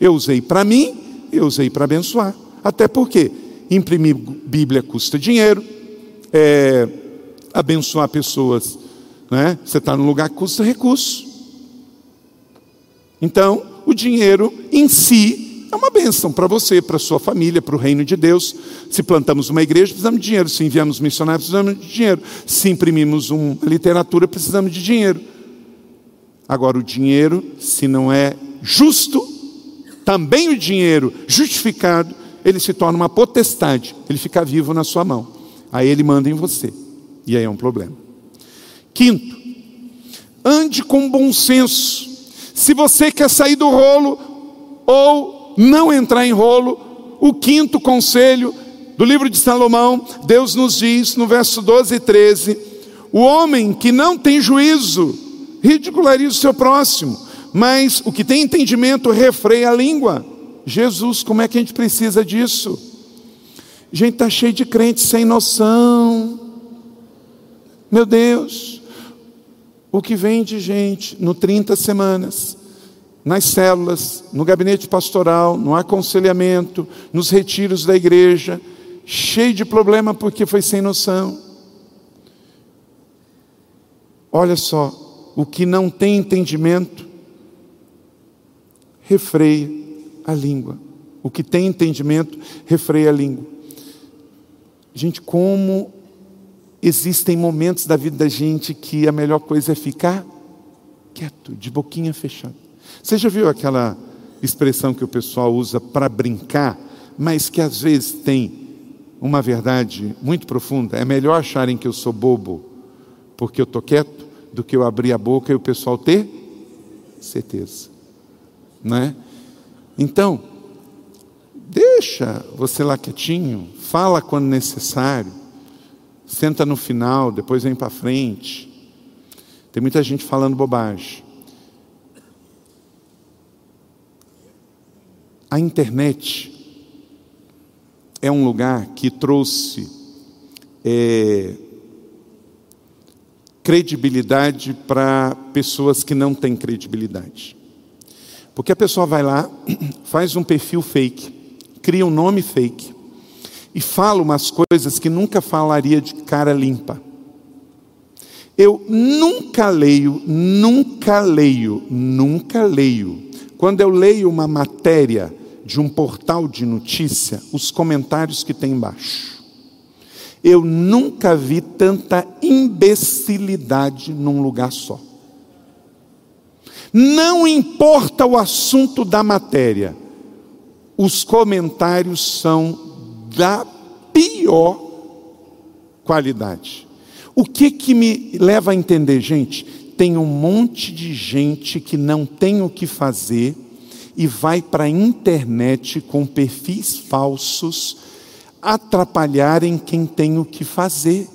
Eu usei para mim, eu usei para abençoar. Até porque imprimir Bíblia custa dinheiro, é, abençoar pessoas, né? você está num lugar que custa recurso. Então, o dinheiro em si é uma bênção para você, para sua família, para o reino de Deus. Se plantamos uma igreja, precisamos de dinheiro. Se enviamos missionários, precisamos de dinheiro. Se imprimimos uma literatura, precisamos de dinheiro. Agora, o dinheiro, se não é justo, também o dinheiro justificado, ele se torna uma potestade, ele fica vivo na sua mão. Aí ele manda em você. E aí é um problema. Quinto, ande com bom senso. Se você quer sair do rolo ou não entrar em rolo, o quinto conselho do livro de Salomão, Deus nos diz no verso 12 e 13: o homem que não tem juízo ridiculariza o seu próximo, mas o que tem entendimento refreia a língua. Jesus, como é que a gente precisa disso? A gente está cheio de crentes sem noção. Meu Deus, o que vem de gente no 30 semanas nas células, no gabinete pastoral, no aconselhamento, nos retiros da igreja, cheio de problema porque foi sem noção. Olha só, o que não tem entendimento, refreia a língua. O que tem entendimento, refreia a língua. Gente, como existem momentos da vida da gente que a melhor coisa é ficar quieto, de boquinha fechada. Você já viu aquela expressão que o pessoal usa para brincar, mas que às vezes tem uma verdade muito profunda? É melhor acharem que eu sou bobo porque eu estou quieto do que eu abrir a boca e o pessoal ter certeza. Né? Então, deixa você lá quietinho, fala quando necessário, senta no final, depois vem para frente. Tem muita gente falando bobagem. A internet é um lugar que trouxe é, credibilidade para pessoas que não têm credibilidade. Porque a pessoa vai lá, faz um perfil fake, cria um nome fake e fala umas coisas que nunca falaria de cara limpa. Eu nunca leio, nunca leio, nunca leio. Quando eu leio uma matéria de um portal de notícia, os comentários que tem embaixo. Eu nunca vi tanta imbecilidade num lugar só. Não importa o assunto da matéria, os comentários são da pior qualidade. O que que me leva a entender, gente? Tem um monte de gente que não tem o que fazer e vai para a internet com perfis falsos atrapalharem quem tem o que fazer.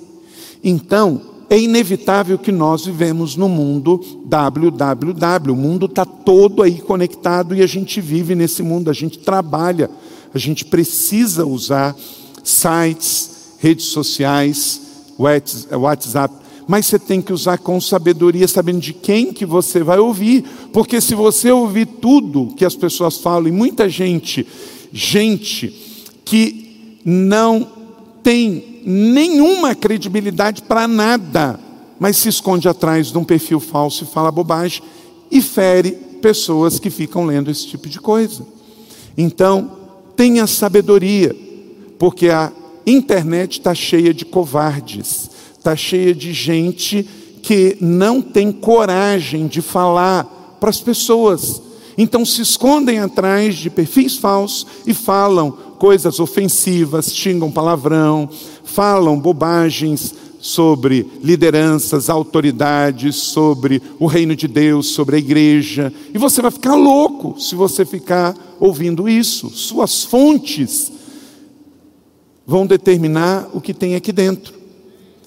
Então, é inevitável que nós vivemos no mundo www. O mundo está todo aí conectado e a gente vive nesse mundo, a gente trabalha, a gente precisa usar sites, redes sociais, WhatsApp, mas você tem que usar com sabedoria, sabendo de quem que você vai ouvir, porque se você ouvir tudo que as pessoas falam, e muita gente, gente que não tem nenhuma credibilidade para nada, mas se esconde atrás de um perfil falso e fala bobagem e fere pessoas que ficam lendo esse tipo de coisa. Então, tenha sabedoria, porque a internet está cheia de covardes, está cheia de gente que não tem coragem de falar para as pessoas. Então se escondem atrás de perfis falsos e falam coisas ofensivas, xingam palavrão, falam bobagens sobre lideranças, autoridades, sobre o reino de Deus, sobre a igreja. E você vai ficar louco se você ficar ouvindo isso. Suas fontes vão determinar o que tem aqui dentro.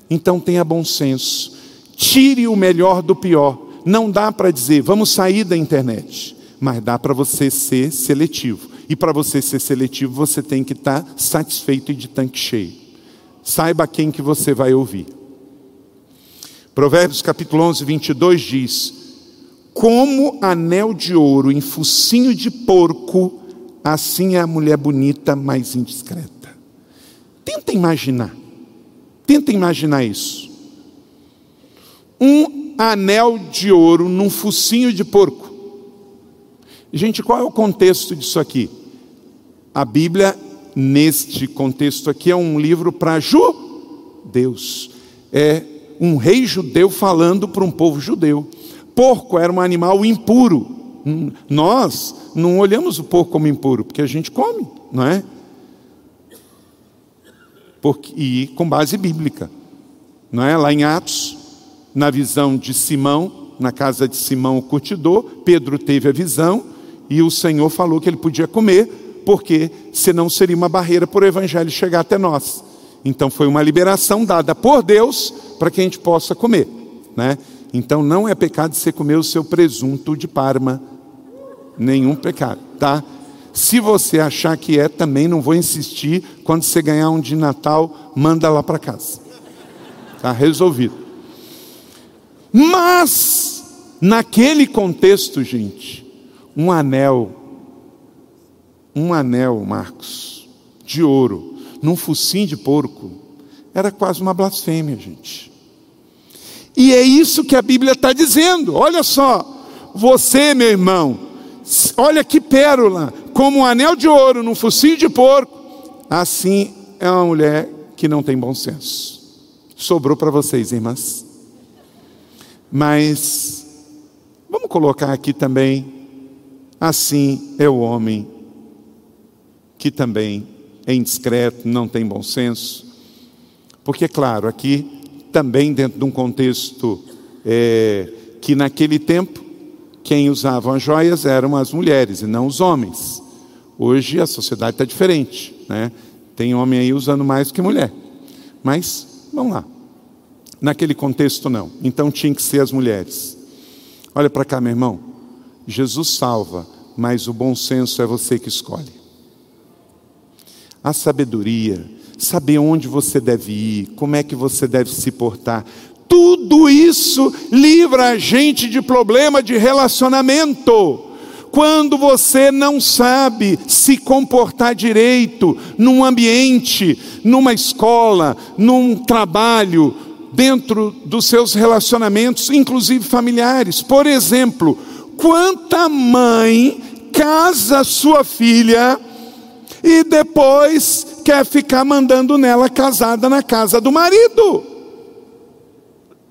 Então tenha bom senso. Tire o melhor do pior. Não dá para dizer, vamos sair da internet, mas dá para você ser seletivo. E para você ser seletivo, você tem que estar tá satisfeito e de tanque cheio. Saiba quem que você vai ouvir. Provérbios capítulo 11, 22 diz: Como anel de ouro em focinho de porco, assim é a mulher bonita, mas indiscreta. Tenta imaginar. Tenta imaginar isso. Um anel de ouro num focinho de porco. Gente, qual é o contexto disso aqui? A Bíblia, neste contexto aqui, é um livro para judeus. É um rei judeu falando para um povo judeu. Porco era um animal impuro. Hum, nós não olhamos o porco como impuro, porque a gente come, não é? Porque, e com base bíblica. Não é? Lá em Atos, na visão de Simão, na casa de Simão o curtidor, Pedro teve a visão e o Senhor falou que ele podia comer, porque senão seria uma barreira para o evangelho chegar até nós. Então foi uma liberação dada por Deus para que a gente possa comer, né? Então não é pecado você comer o seu presunto de Parma, nenhum pecado, tá? Se você achar que é, também não vou insistir. Quando você ganhar um de Natal, manda lá para casa. Tá resolvido. Mas naquele contexto, gente, um anel, um anel, Marcos, de ouro, num focinho de porco, era quase uma blasfêmia, gente. E é isso que a Bíblia está dizendo. Olha só, você, meu irmão, olha que pérola, como um anel de ouro num focinho de porco, assim é uma mulher que não tem bom senso. Sobrou para vocês, irmãs. Mas vamos colocar aqui também assim é o homem que também é indiscreto, não tem bom senso. Porque, claro, aqui também dentro de um contexto é, que naquele tempo quem usava as joias eram as mulheres e não os homens. Hoje a sociedade está diferente, né? Tem homem aí usando mais que mulher. Mas, vamos lá. Naquele contexto, não. Então tinha que ser as mulheres. Olha para cá, meu irmão. Jesus salva, mas o bom senso é você que escolhe. A sabedoria, saber onde você deve ir, como é que você deve se portar, tudo isso livra a gente de problema de relacionamento. Quando você não sabe se comportar direito num ambiente, numa escola, num trabalho, dentro dos seus relacionamentos, inclusive familiares. Por exemplo, quanta mãe casa sua filha e depois quer ficar mandando nela casada na casa do marido?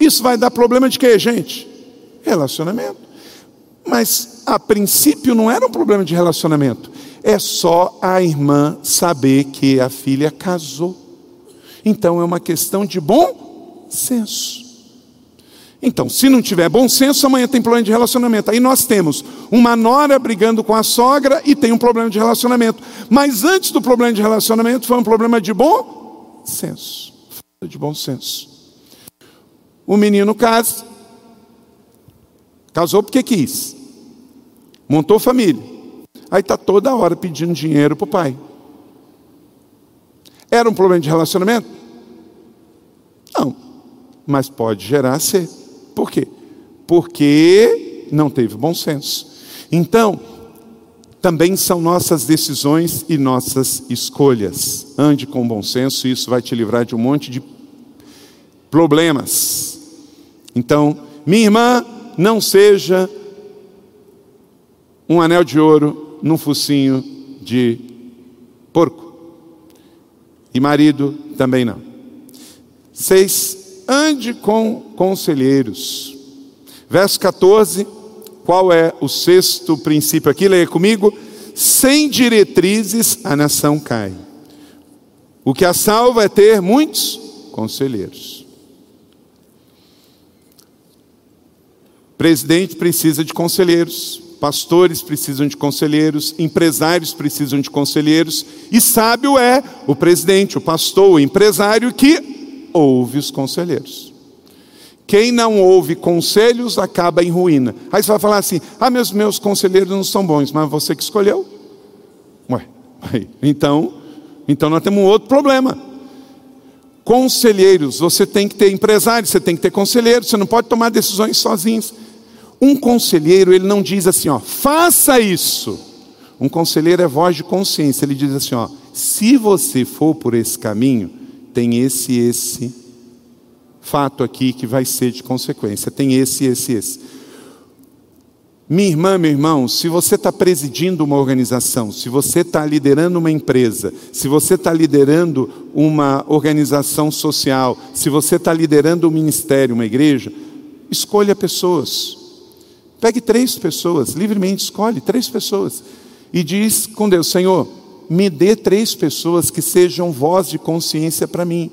Isso vai dar problema de quê, gente? Relacionamento. Mas a princípio não era um problema de relacionamento. É só a irmã saber que a filha casou. Então é uma questão de bom senso. Então, se não tiver bom senso, amanhã tem problema de relacionamento. Aí nós temos uma nora brigando com a sogra e tem um problema de relacionamento. Mas antes do problema de relacionamento foi um problema de bom senso. De bom senso. O menino casa, casou porque quis, montou família. Aí está toda hora pedindo dinheiro para o pai. Era um problema de relacionamento? Não, mas pode gerar ser. Por quê? Porque não teve bom senso. Então, também são nossas decisões e nossas escolhas. Ande com bom senso, isso vai te livrar de um monte de problemas. Então, minha irmã, não seja um anel de ouro num focinho de porco. E marido também não. Seis, ande com conselheiros. Verso 14, qual é o sexto princípio aqui? Leia comigo. Sem diretrizes a nação cai. O que a salva é ter muitos conselheiros. Presidente precisa de conselheiros, pastores precisam de conselheiros, empresários precisam de conselheiros, e sábio é o presidente, o pastor, o empresário que ouve os conselheiros. Quem não ouve conselhos acaba em ruína. Aí você vai falar assim: ah, meus, meus conselheiros não são bons, mas você que escolheu. Ué, então, então nós temos um outro problema. Conselheiros, você tem que ter empresários, você tem que ter conselheiros, você não pode tomar decisões sozinhos. Um conselheiro, ele não diz assim, ó, faça isso. Um conselheiro é voz de consciência, ele diz assim, ó, se você for por esse caminho, tem esse esse fato aqui que vai ser de consequência, tem esse esse esse. Minha irmã, meu irmão, se você está presidindo uma organização, se você está liderando uma empresa, se você está liderando uma organização social, se você está liderando um ministério, uma igreja, escolha pessoas. Pegue três pessoas, livremente escolhe três pessoas e diz com Deus: Senhor, me dê três pessoas que sejam voz de consciência para mim.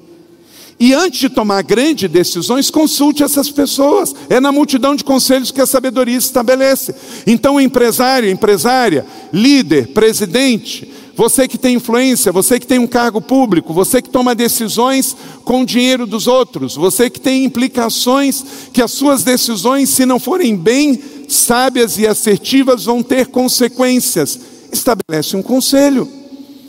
E antes de tomar grandes decisões, consulte essas pessoas. É na multidão de conselhos que a sabedoria estabelece. Então, empresário, empresária, líder, presidente, você que tem influência, você que tem um cargo público, você que toma decisões com o dinheiro dos outros, você que tem implicações que as suas decisões, se não forem bem sábias e assertivas, vão ter consequências. Estabelece um conselho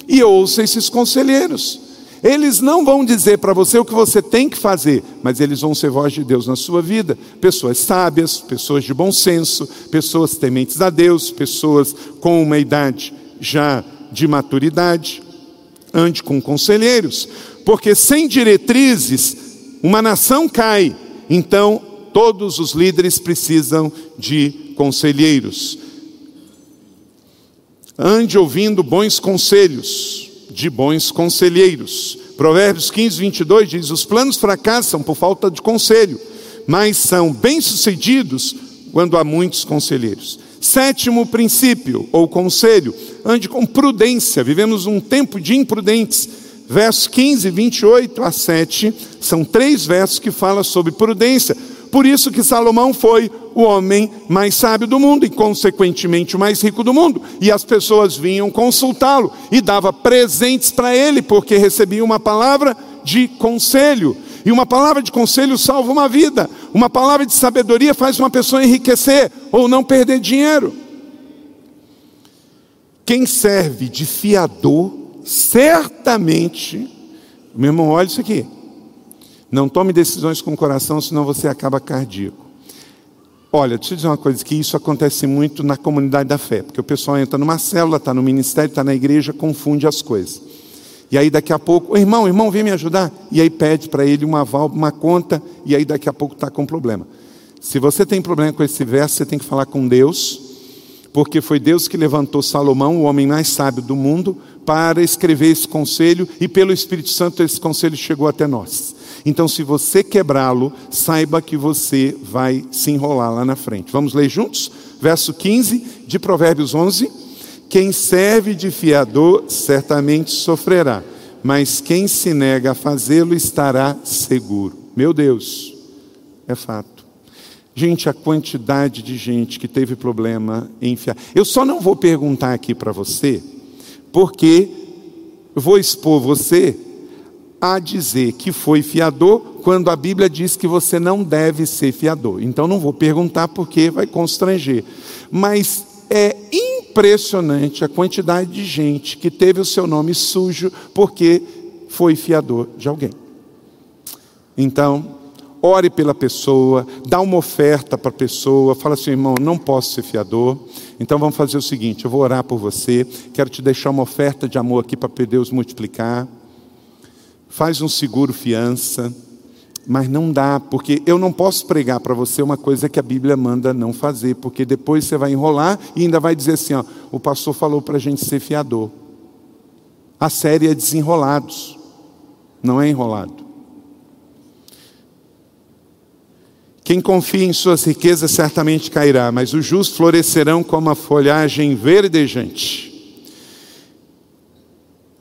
e ouça esses conselheiros. Eles não vão dizer para você o que você tem que fazer, mas eles vão ser voz de Deus na sua vida. Pessoas sábias, pessoas de bom senso, pessoas tementes a Deus, pessoas com uma idade já de maturidade. Ande com conselheiros, porque sem diretrizes uma nação cai. Então, todos os líderes precisam de conselheiros. Ande ouvindo bons conselhos de bons conselheiros. Provérbios 15, 22 diz: Os planos fracassam por falta de conselho, mas são bem-sucedidos quando há muitos conselheiros. Sétimo princípio ou conselho: ande com prudência. Vivemos um tempo de imprudentes. Versos 15, 28 a 7 são três versos que falam sobre prudência. Por isso que Salomão foi o homem mais sábio do mundo e, consequentemente, o mais rico do mundo. E as pessoas vinham consultá-lo e dava presentes para ele, porque recebia uma palavra de conselho. E uma palavra de conselho salva uma vida. Uma palavra de sabedoria faz uma pessoa enriquecer ou não perder dinheiro. Quem serve de fiador, certamente, meu irmão, olha isso aqui. Não tome decisões com o coração, senão você acaba cardíaco. Olha, deixa eu dizer uma coisa, que isso acontece muito na comunidade da fé, porque o pessoal entra numa célula, está no ministério, está na igreja, confunde as coisas. E aí daqui a pouco, irmão, irmão, vem me ajudar. E aí pede para ele uma uma conta, e aí daqui a pouco está com problema. Se você tem problema com esse verso, você tem que falar com Deus, porque foi Deus que levantou Salomão, o homem mais sábio do mundo, para escrever esse conselho, e pelo Espírito Santo esse conselho chegou até nós. Então, se você quebrá-lo, saiba que você vai se enrolar lá na frente. Vamos ler juntos? Verso 15 de Provérbios 11. Quem serve de fiador certamente sofrerá, mas quem se nega a fazê-lo estará seguro. Meu Deus, é fato. Gente, a quantidade de gente que teve problema em fiar. Eu só não vou perguntar aqui para você, porque vou expor você a dizer que foi fiador quando a Bíblia diz que você não deve ser fiador. Então não vou perguntar porque vai constranger. Mas é impressionante a quantidade de gente que teve o seu nome sujo porque foi fiador de alguém. Então, ore pela pessoa, dá uma oferta para a pessoa, fala assim, irmão, não posso ser fiador. Então vamos fazer o seguinte: eu vou orar por você, quero te deixar uma oferta de amor aqui para Deus multiplicar faz um seguro fiança, mas não dá, porque eu não posso pregar para você uma coisa que a Bíblia manda não fazer, porque depois você vai enrolar e ainda vai dizer assim: ó, o pastor falou para a gente ser fiador. A série é desenrolados, não é enrolado. Quem confia em suas riquezas certamente cairá, mas os justos florescerão como a folhagem verdejante.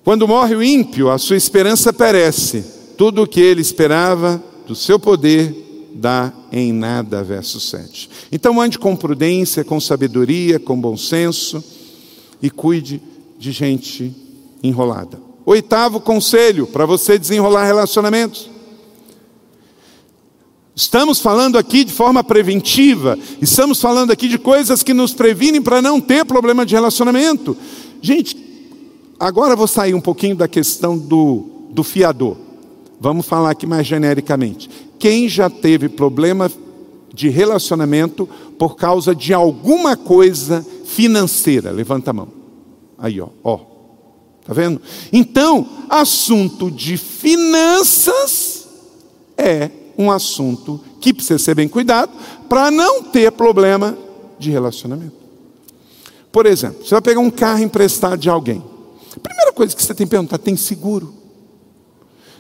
Quando morre o ímpio, a sua esperança perece. Tudo o que ele esperava do seu poder dá em nada. Verso 7. Então ande com prudência, com sabedoria, com bom senso e cuide de gente enrolada. Oitavo conselho para você desenrolar relacionamentos. Estamos falando aqui de forma preventiva, estamos falando aqui de coisas que nos previnem para não ter problema de relacionamento. Gente, Agora vou sair um pouquinho da questão do, do fiador. Vamos falar aqui mais genericamente. Quem já teve problema de relacionamento por causa de alguma coisa financeira? Levanta a mão. Aí, ó, ó. Tá vendo? Então, assunto de finanças é um assunto que precisa ser bem cuidado para não ter problema de relacionamento. Por exemplo, você vai pegar um carro emprestado de alguém. A primeira coisa que você tem que perguntar: tem seguro?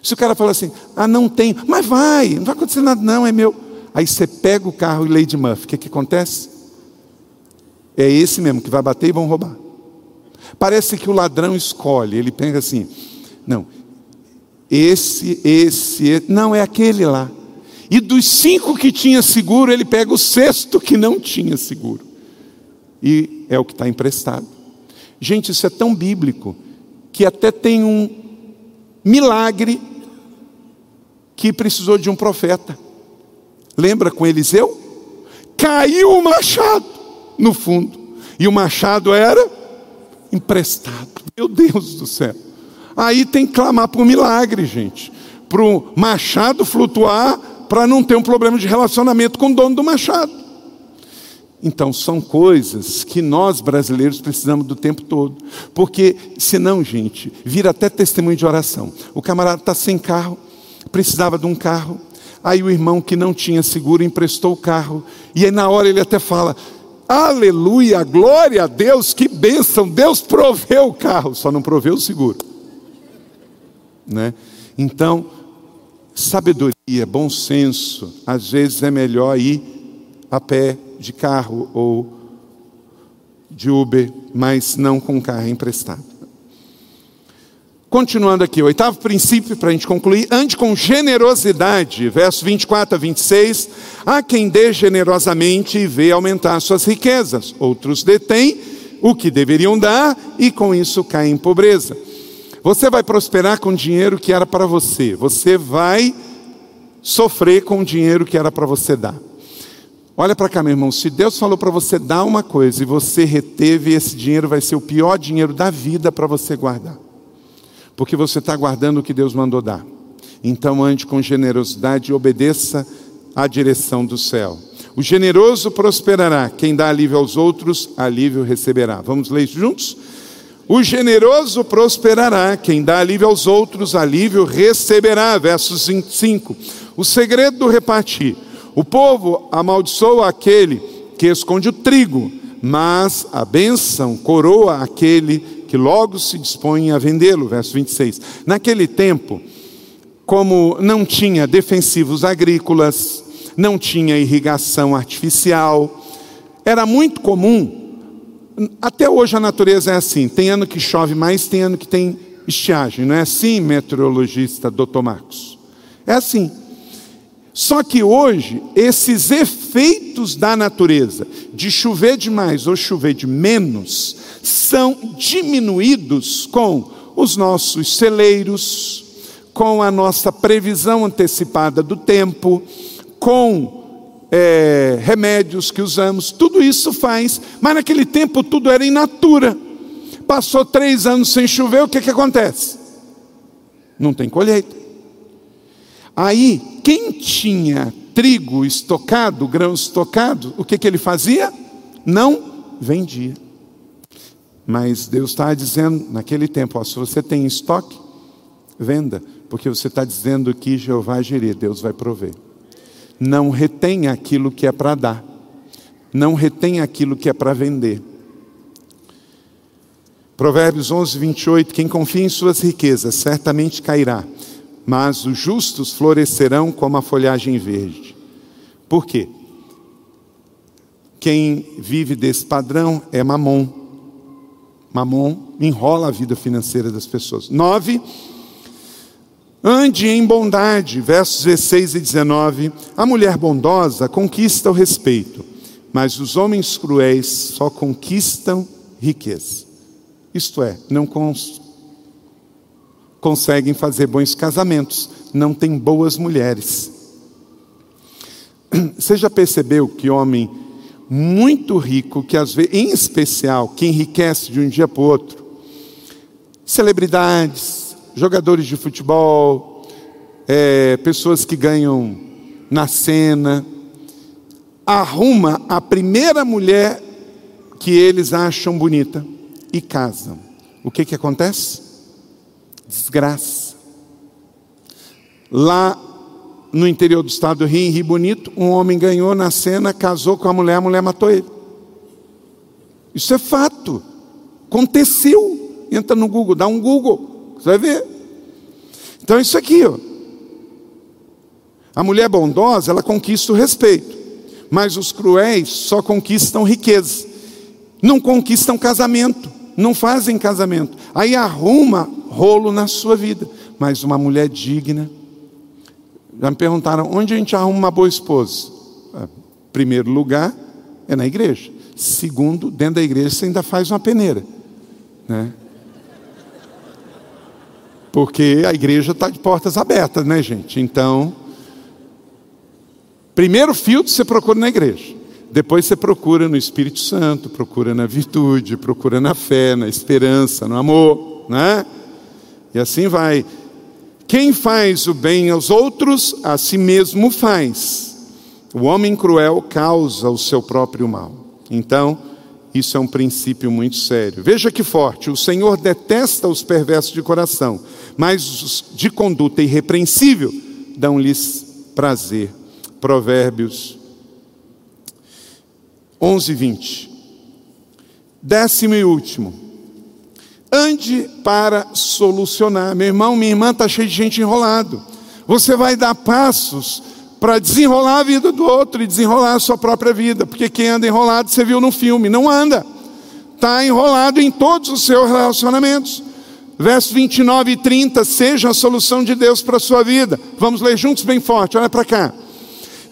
Se o cara fala assim, ah, não tem, mas vai, não vai acontecer nada, não, é meu. Aí você pega o carro e Lady Murphy, o que, que acontece? É esse mesmo que vai bater e vão roubar. Parece que o ladrão escolhe, ele pega assim, não, esse, esse, esse, não, é aquele lá. E dos cinco que tinha seguro, ele pega o sexto que não tinha seguro. E é o que está emprestado. Gente, isso é tão bíblico que até tem um milagre que precisou de um profeta. Lembra com Eliseu? Caiu o machado no fundo. E o machado era emprestado. Meu Deus do céu. Aí tem que clamar por milagre, gente. Para o machado flutuar, para não ter um problema de relacionamento com o dono do machado. Então, são coisas que nós brasileiros precisamos do tempo todo. Porque, senão, gente, vira até testemunho de oração. O camarada está sem carro, precisava de um carro. Aí o irmão que não tinha seguro emprestou o carro. E aí, na hora, ele até fala: Aleluia, glória a Deus, que bênção, Deus proveu o carro, só não proveu o seguro. Né? Então, sabedoria, bom senso, às vezes é melhor ir a pé de carro ou de Uber, mas não com carro emprestado. Continuando aqui, o oitavo princípio para a gente concluir, ande com generosidade, verso 24 a 26. Há quem dê generosamente e vê aumentar suas riquezas, outros detêm o que deveriam dar e com isso caem em pobreza. Você vai prosperar com dinheiro que era para você, você vai sofrer com o dinheiro que era para você dar. Olha para cá, meu irmão. Se Deus falou para você dar uma coisa e você reteve, esse dinheiro vai ser o pior dinheiro da vida para você guardar. Porque você está guardando o que Deus mandou dar. Então ande com generosidade e obedeça à direção do céu. O generoso prosperará, quem dá alívio aos outros, alívio receberá. Vamos ler isso juntos? O generoso prosperará, quem dá alívio aos outros, alívio receberá. Versos 5. O segredo do repartir o povo amaldiçoa aquele que esconde o trigo, mas a bênção coroa aquele que logo se dispõe a vendê-lo. Verso 26. Naquele tempo, como não tinha defensivos agrícolas, não tinha irrigação artificial, era muito comum. Até hoje a natureza é assim: tem ano que chove mais, tem ano que tem estiagem. Não é assim, meteorologista Dr. Marcos? É assim. Só que hoje, esses efeitos da natureza, de chover demais ou chover de menos, são diminuídos com os nossos celeiros, com a nossa previsão antecipada do tempo, com é, remédios que usamos, tudo isso faz, mas naquele tempo tudo era in natura. Passou três anos sem chover, o que, que acontece? Não tem colheita. Aí, quem tinha trigo estocado, grão estocado, o que, que ele fazia? Não vendia. Mas Deus está dizendo naquele tempo: ó, se você tem estoque, venda, porque você está dizendo que Jeová gerir, Deus vai prover. Não retenha aquilo que é para dar, não retenha aquilo que é para vender. Provérbios 11, 28: Quem confia em suas riquezas certamente cairá mas os justos florescerão como a folhagem verde. Por quê? Quem vive desse padrão é mamon. Mamon enrola a vida financeira das pessoas. Nove, ande em bondade, versos 16 e 19. A mulher bondosa conquista o respeito, mas os homens cruéis só conquistam riqueza. Isto é, não conseguem fazer bons casamentos, não têm boas mulheres. Você já percebeu que homem muito rico, que às vezes, em especial, que enriquece de um dia para o outro, celebridades, jogadores de futebol, é, pessoas que ganham na cena, arruma a primeira mulher que eles acham bonita e casam. O que que acontece? desgraça. Lá no interior do estado do Rio, em Rio Bonito, um homem ganhou na cena, casou com a mulher, a mulher matou ele. Isso é fato. Aconteceu. Entra no Google, dá um Google, você vai ver. Então é isso aqui, ó. A mulher bondosa, ela conquista o respeito, mas os cruéis só conquistam riqueza, não conquistam casamento, não fazem casamento. Aí arruma rolo na sua vida, mas uma mulher digna. Já me perguntaram onde a gente arruma uma boa esposa? Ah, primeiro lugar é na igreja. Segundo, dentro da igreja você ainda faz uma peneira, né? Porque a igreja está de portas abertas, né, gente? Então, primeiro filtro você procura na igreja. Depois você procura no Espírito Santo, procura na virtude, procura na fé, na esperança, no amor, né? E assim vai. Quem faz o bem aos outros, a si mesmo faz. O homem cruel causa o seu próprio mal. Então, isso é um princípio muito sério. Veja que forte: o Senhor detesta os perversos de coração, mas os de conduta irrepreensível dão-lhes prazer. Provérbios 11, 20. Décimo e último. Ande para solucionar. Meu irmão, minha irmã está cheia de gente enrolado. Você vai dar passos para desenrolar a vida do outro e desenrolar a sua própria vida. Porque quem anda enrolado, você viu no filme, não anda. Está enrolado em todos os seus relacionamentos. Versos 29 e 30, seja a solução de Deus para a sua vida. Vamos ler juntos bem forte, olha para cá.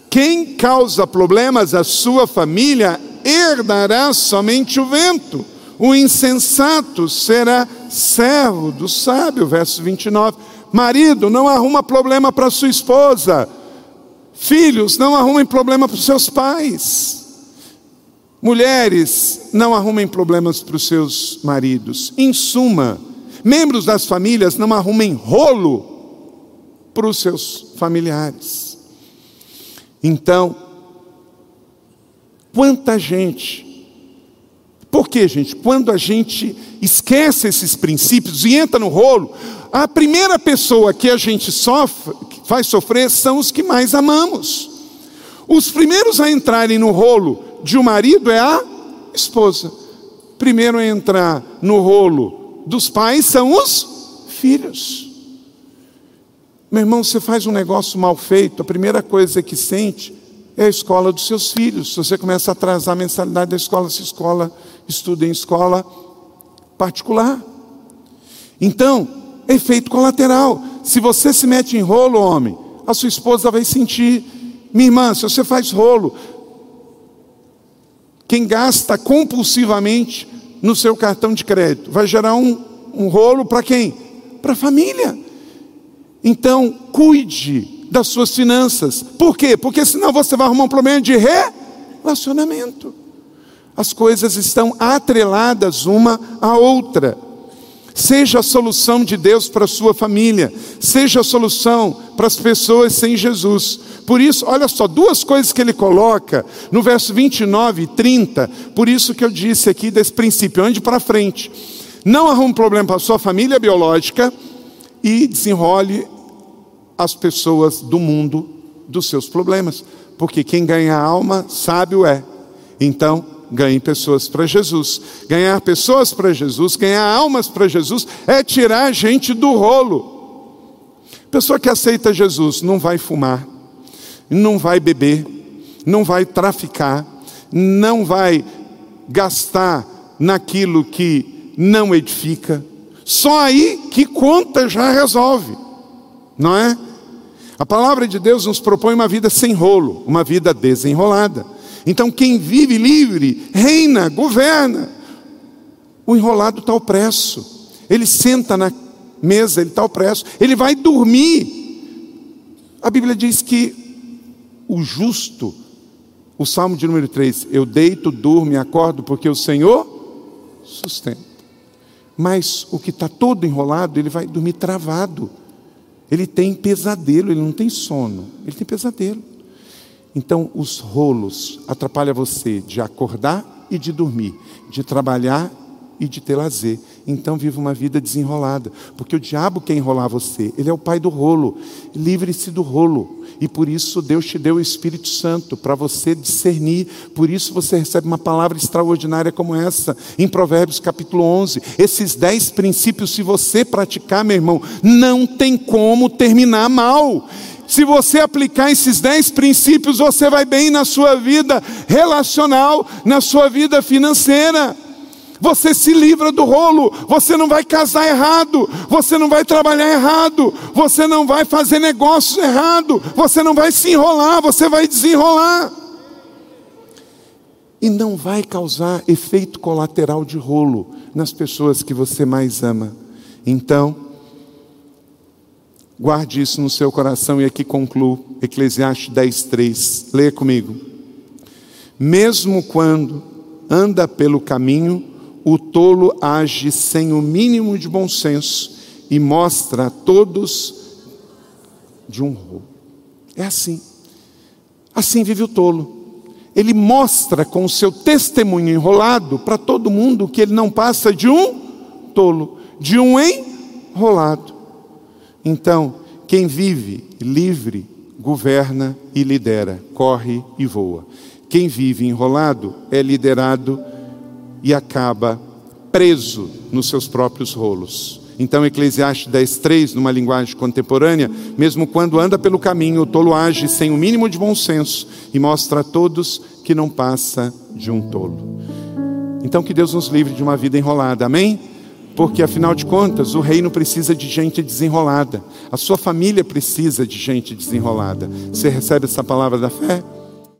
Quem causa problemas à sua família herdará somente o vento. O insensato será servo do sábio. Verso 29. Marido, não arruma problema para sua esposa. Filhos, não arrumem problema para os seus pais. Mulheres, não arrumem problemas para os seus maridos. Em suma, membros das famílias, não arrumem rolo para os seus familiares. Então, quanta gente. Por que, gente? Quando a gente esquece esses princípios e entra no rolo, a primeira pessoa que a gente sofre, faz sofrer, são os que mais amamos. Os primeiros a entrarem no rolo de um marido é a esposa. Primeiro a entrar no rolo dos pais são os filhos. Meu irmão, você faz um negócio mal feito, a primeira coisa que sente é a escola dos seus filhos. Se você começa a atrasar a mensalidade da escola, se escola estuda em escola particular. Então, efeito colateral. Se você se mete em rolo, homem, a sua esposa vai sentir. Minha irmã, se você faz rolo, quem gasta compulsivamente no seu cartão de crédito vai gerar um, um rolo para quem? Para a família. Então, cuide das suas finanças. Por quê? Porque senão você vai arrumar um problema de relacionamento. As coisas estão atreladas uma à outra. Seja a solução de Deus para a sua família, seja a solução para as pessoas sem Jesus. Por isso, olha só, duas coisas que ele coloca no verso 29 e 30, por isso que eu disse aqui desse princípio, ande para frente. Não arrume problema para a sua família biológica, e desenrole as pessoas do mundo dos seus problemas. Porque quem ganha alma, sábio é. Então, ganhe pessoas para Jesus. Ganhar pessoas para Jesus, ganhar almas para Jesus, é tirar a gente do rolo. Pessoa que aceita Jesus não vai fumar, não vai beber, não vai traficar, não vai gastar naquilo que não edifica, só aí que conta já resolve, não é? A palavra de Deus nos propõe uma vida sem rolo, uma vida desenrolada. Então, quem vive livre, reina, governa. O enrolado está opresso. Ele senta na mesa, ele está opresso. Ele vai dormir. A Bíblia diz que o justo, o Salmo de número 3, eu deito, durmo e acordo porque o Senhor sustenta. Mas o que está todo enrolado, ele vai dormir travado. Ele tem pesadelo, ele não tem sono, ele tem pesadelo. Então, os rolos atrapalham você de acordar e de dormir, de trabalhar e de ter lazer. Então, viva uma vida desenrolada, porque o diabo quer enrolar você, ele é o pai do rolo. Livre-se do rolo. E por isso Deus te deu o Espírito Santo para você discernir. Por isso você recebe uma palavra extraordinária como essa, em Provérbios capítulo 11. Esses dez princípios, se você praticar, meu irmão, não tem como terminar mal. Se você aplicar esses dez princípios, você vai bem na sua vida relacional, na sua vida financeira. Você se livra do rolo, você não vai casar errado, você não vai trabalhar errado, você não vai fazer negócios errado, você não vai se enrolar, você vai desenrolar. E não vai causar efeito colateral de rolo nas pessoas que você mais ama. Então, guarde isso no seu coração e aqui concluo Eclesiastes 10, 3. Leia comigo. Mesmo quando anda pelo caminho, o tolo age sem o mínimo de bom senso e mostra a todos de um rolo. É assim. Assim vive o tolo. Ele mostra com o seu testemunho enrolado para todo mundo que ele não passa de um tolo, de um enrolado. Então, quem vive livre, governa e lidera, corre e voa. Quem vive enrolado é liderado e acaba preso nos seus próprios rolos. Então, Eclesiastes 10:3, numa linguagem contemporânea, mesmo quando anda pelo caminho, o tolo age sem o mínimo de bom senso e mostra a todos que não passa de um tolo. Então, que Deus nos livre de uma vida enrolada. Amém? Porque afinal de contas, o reino precisa de gente desenrolada. A sua família precisa de gente desenrolada. Você recebe essa palavra da fé?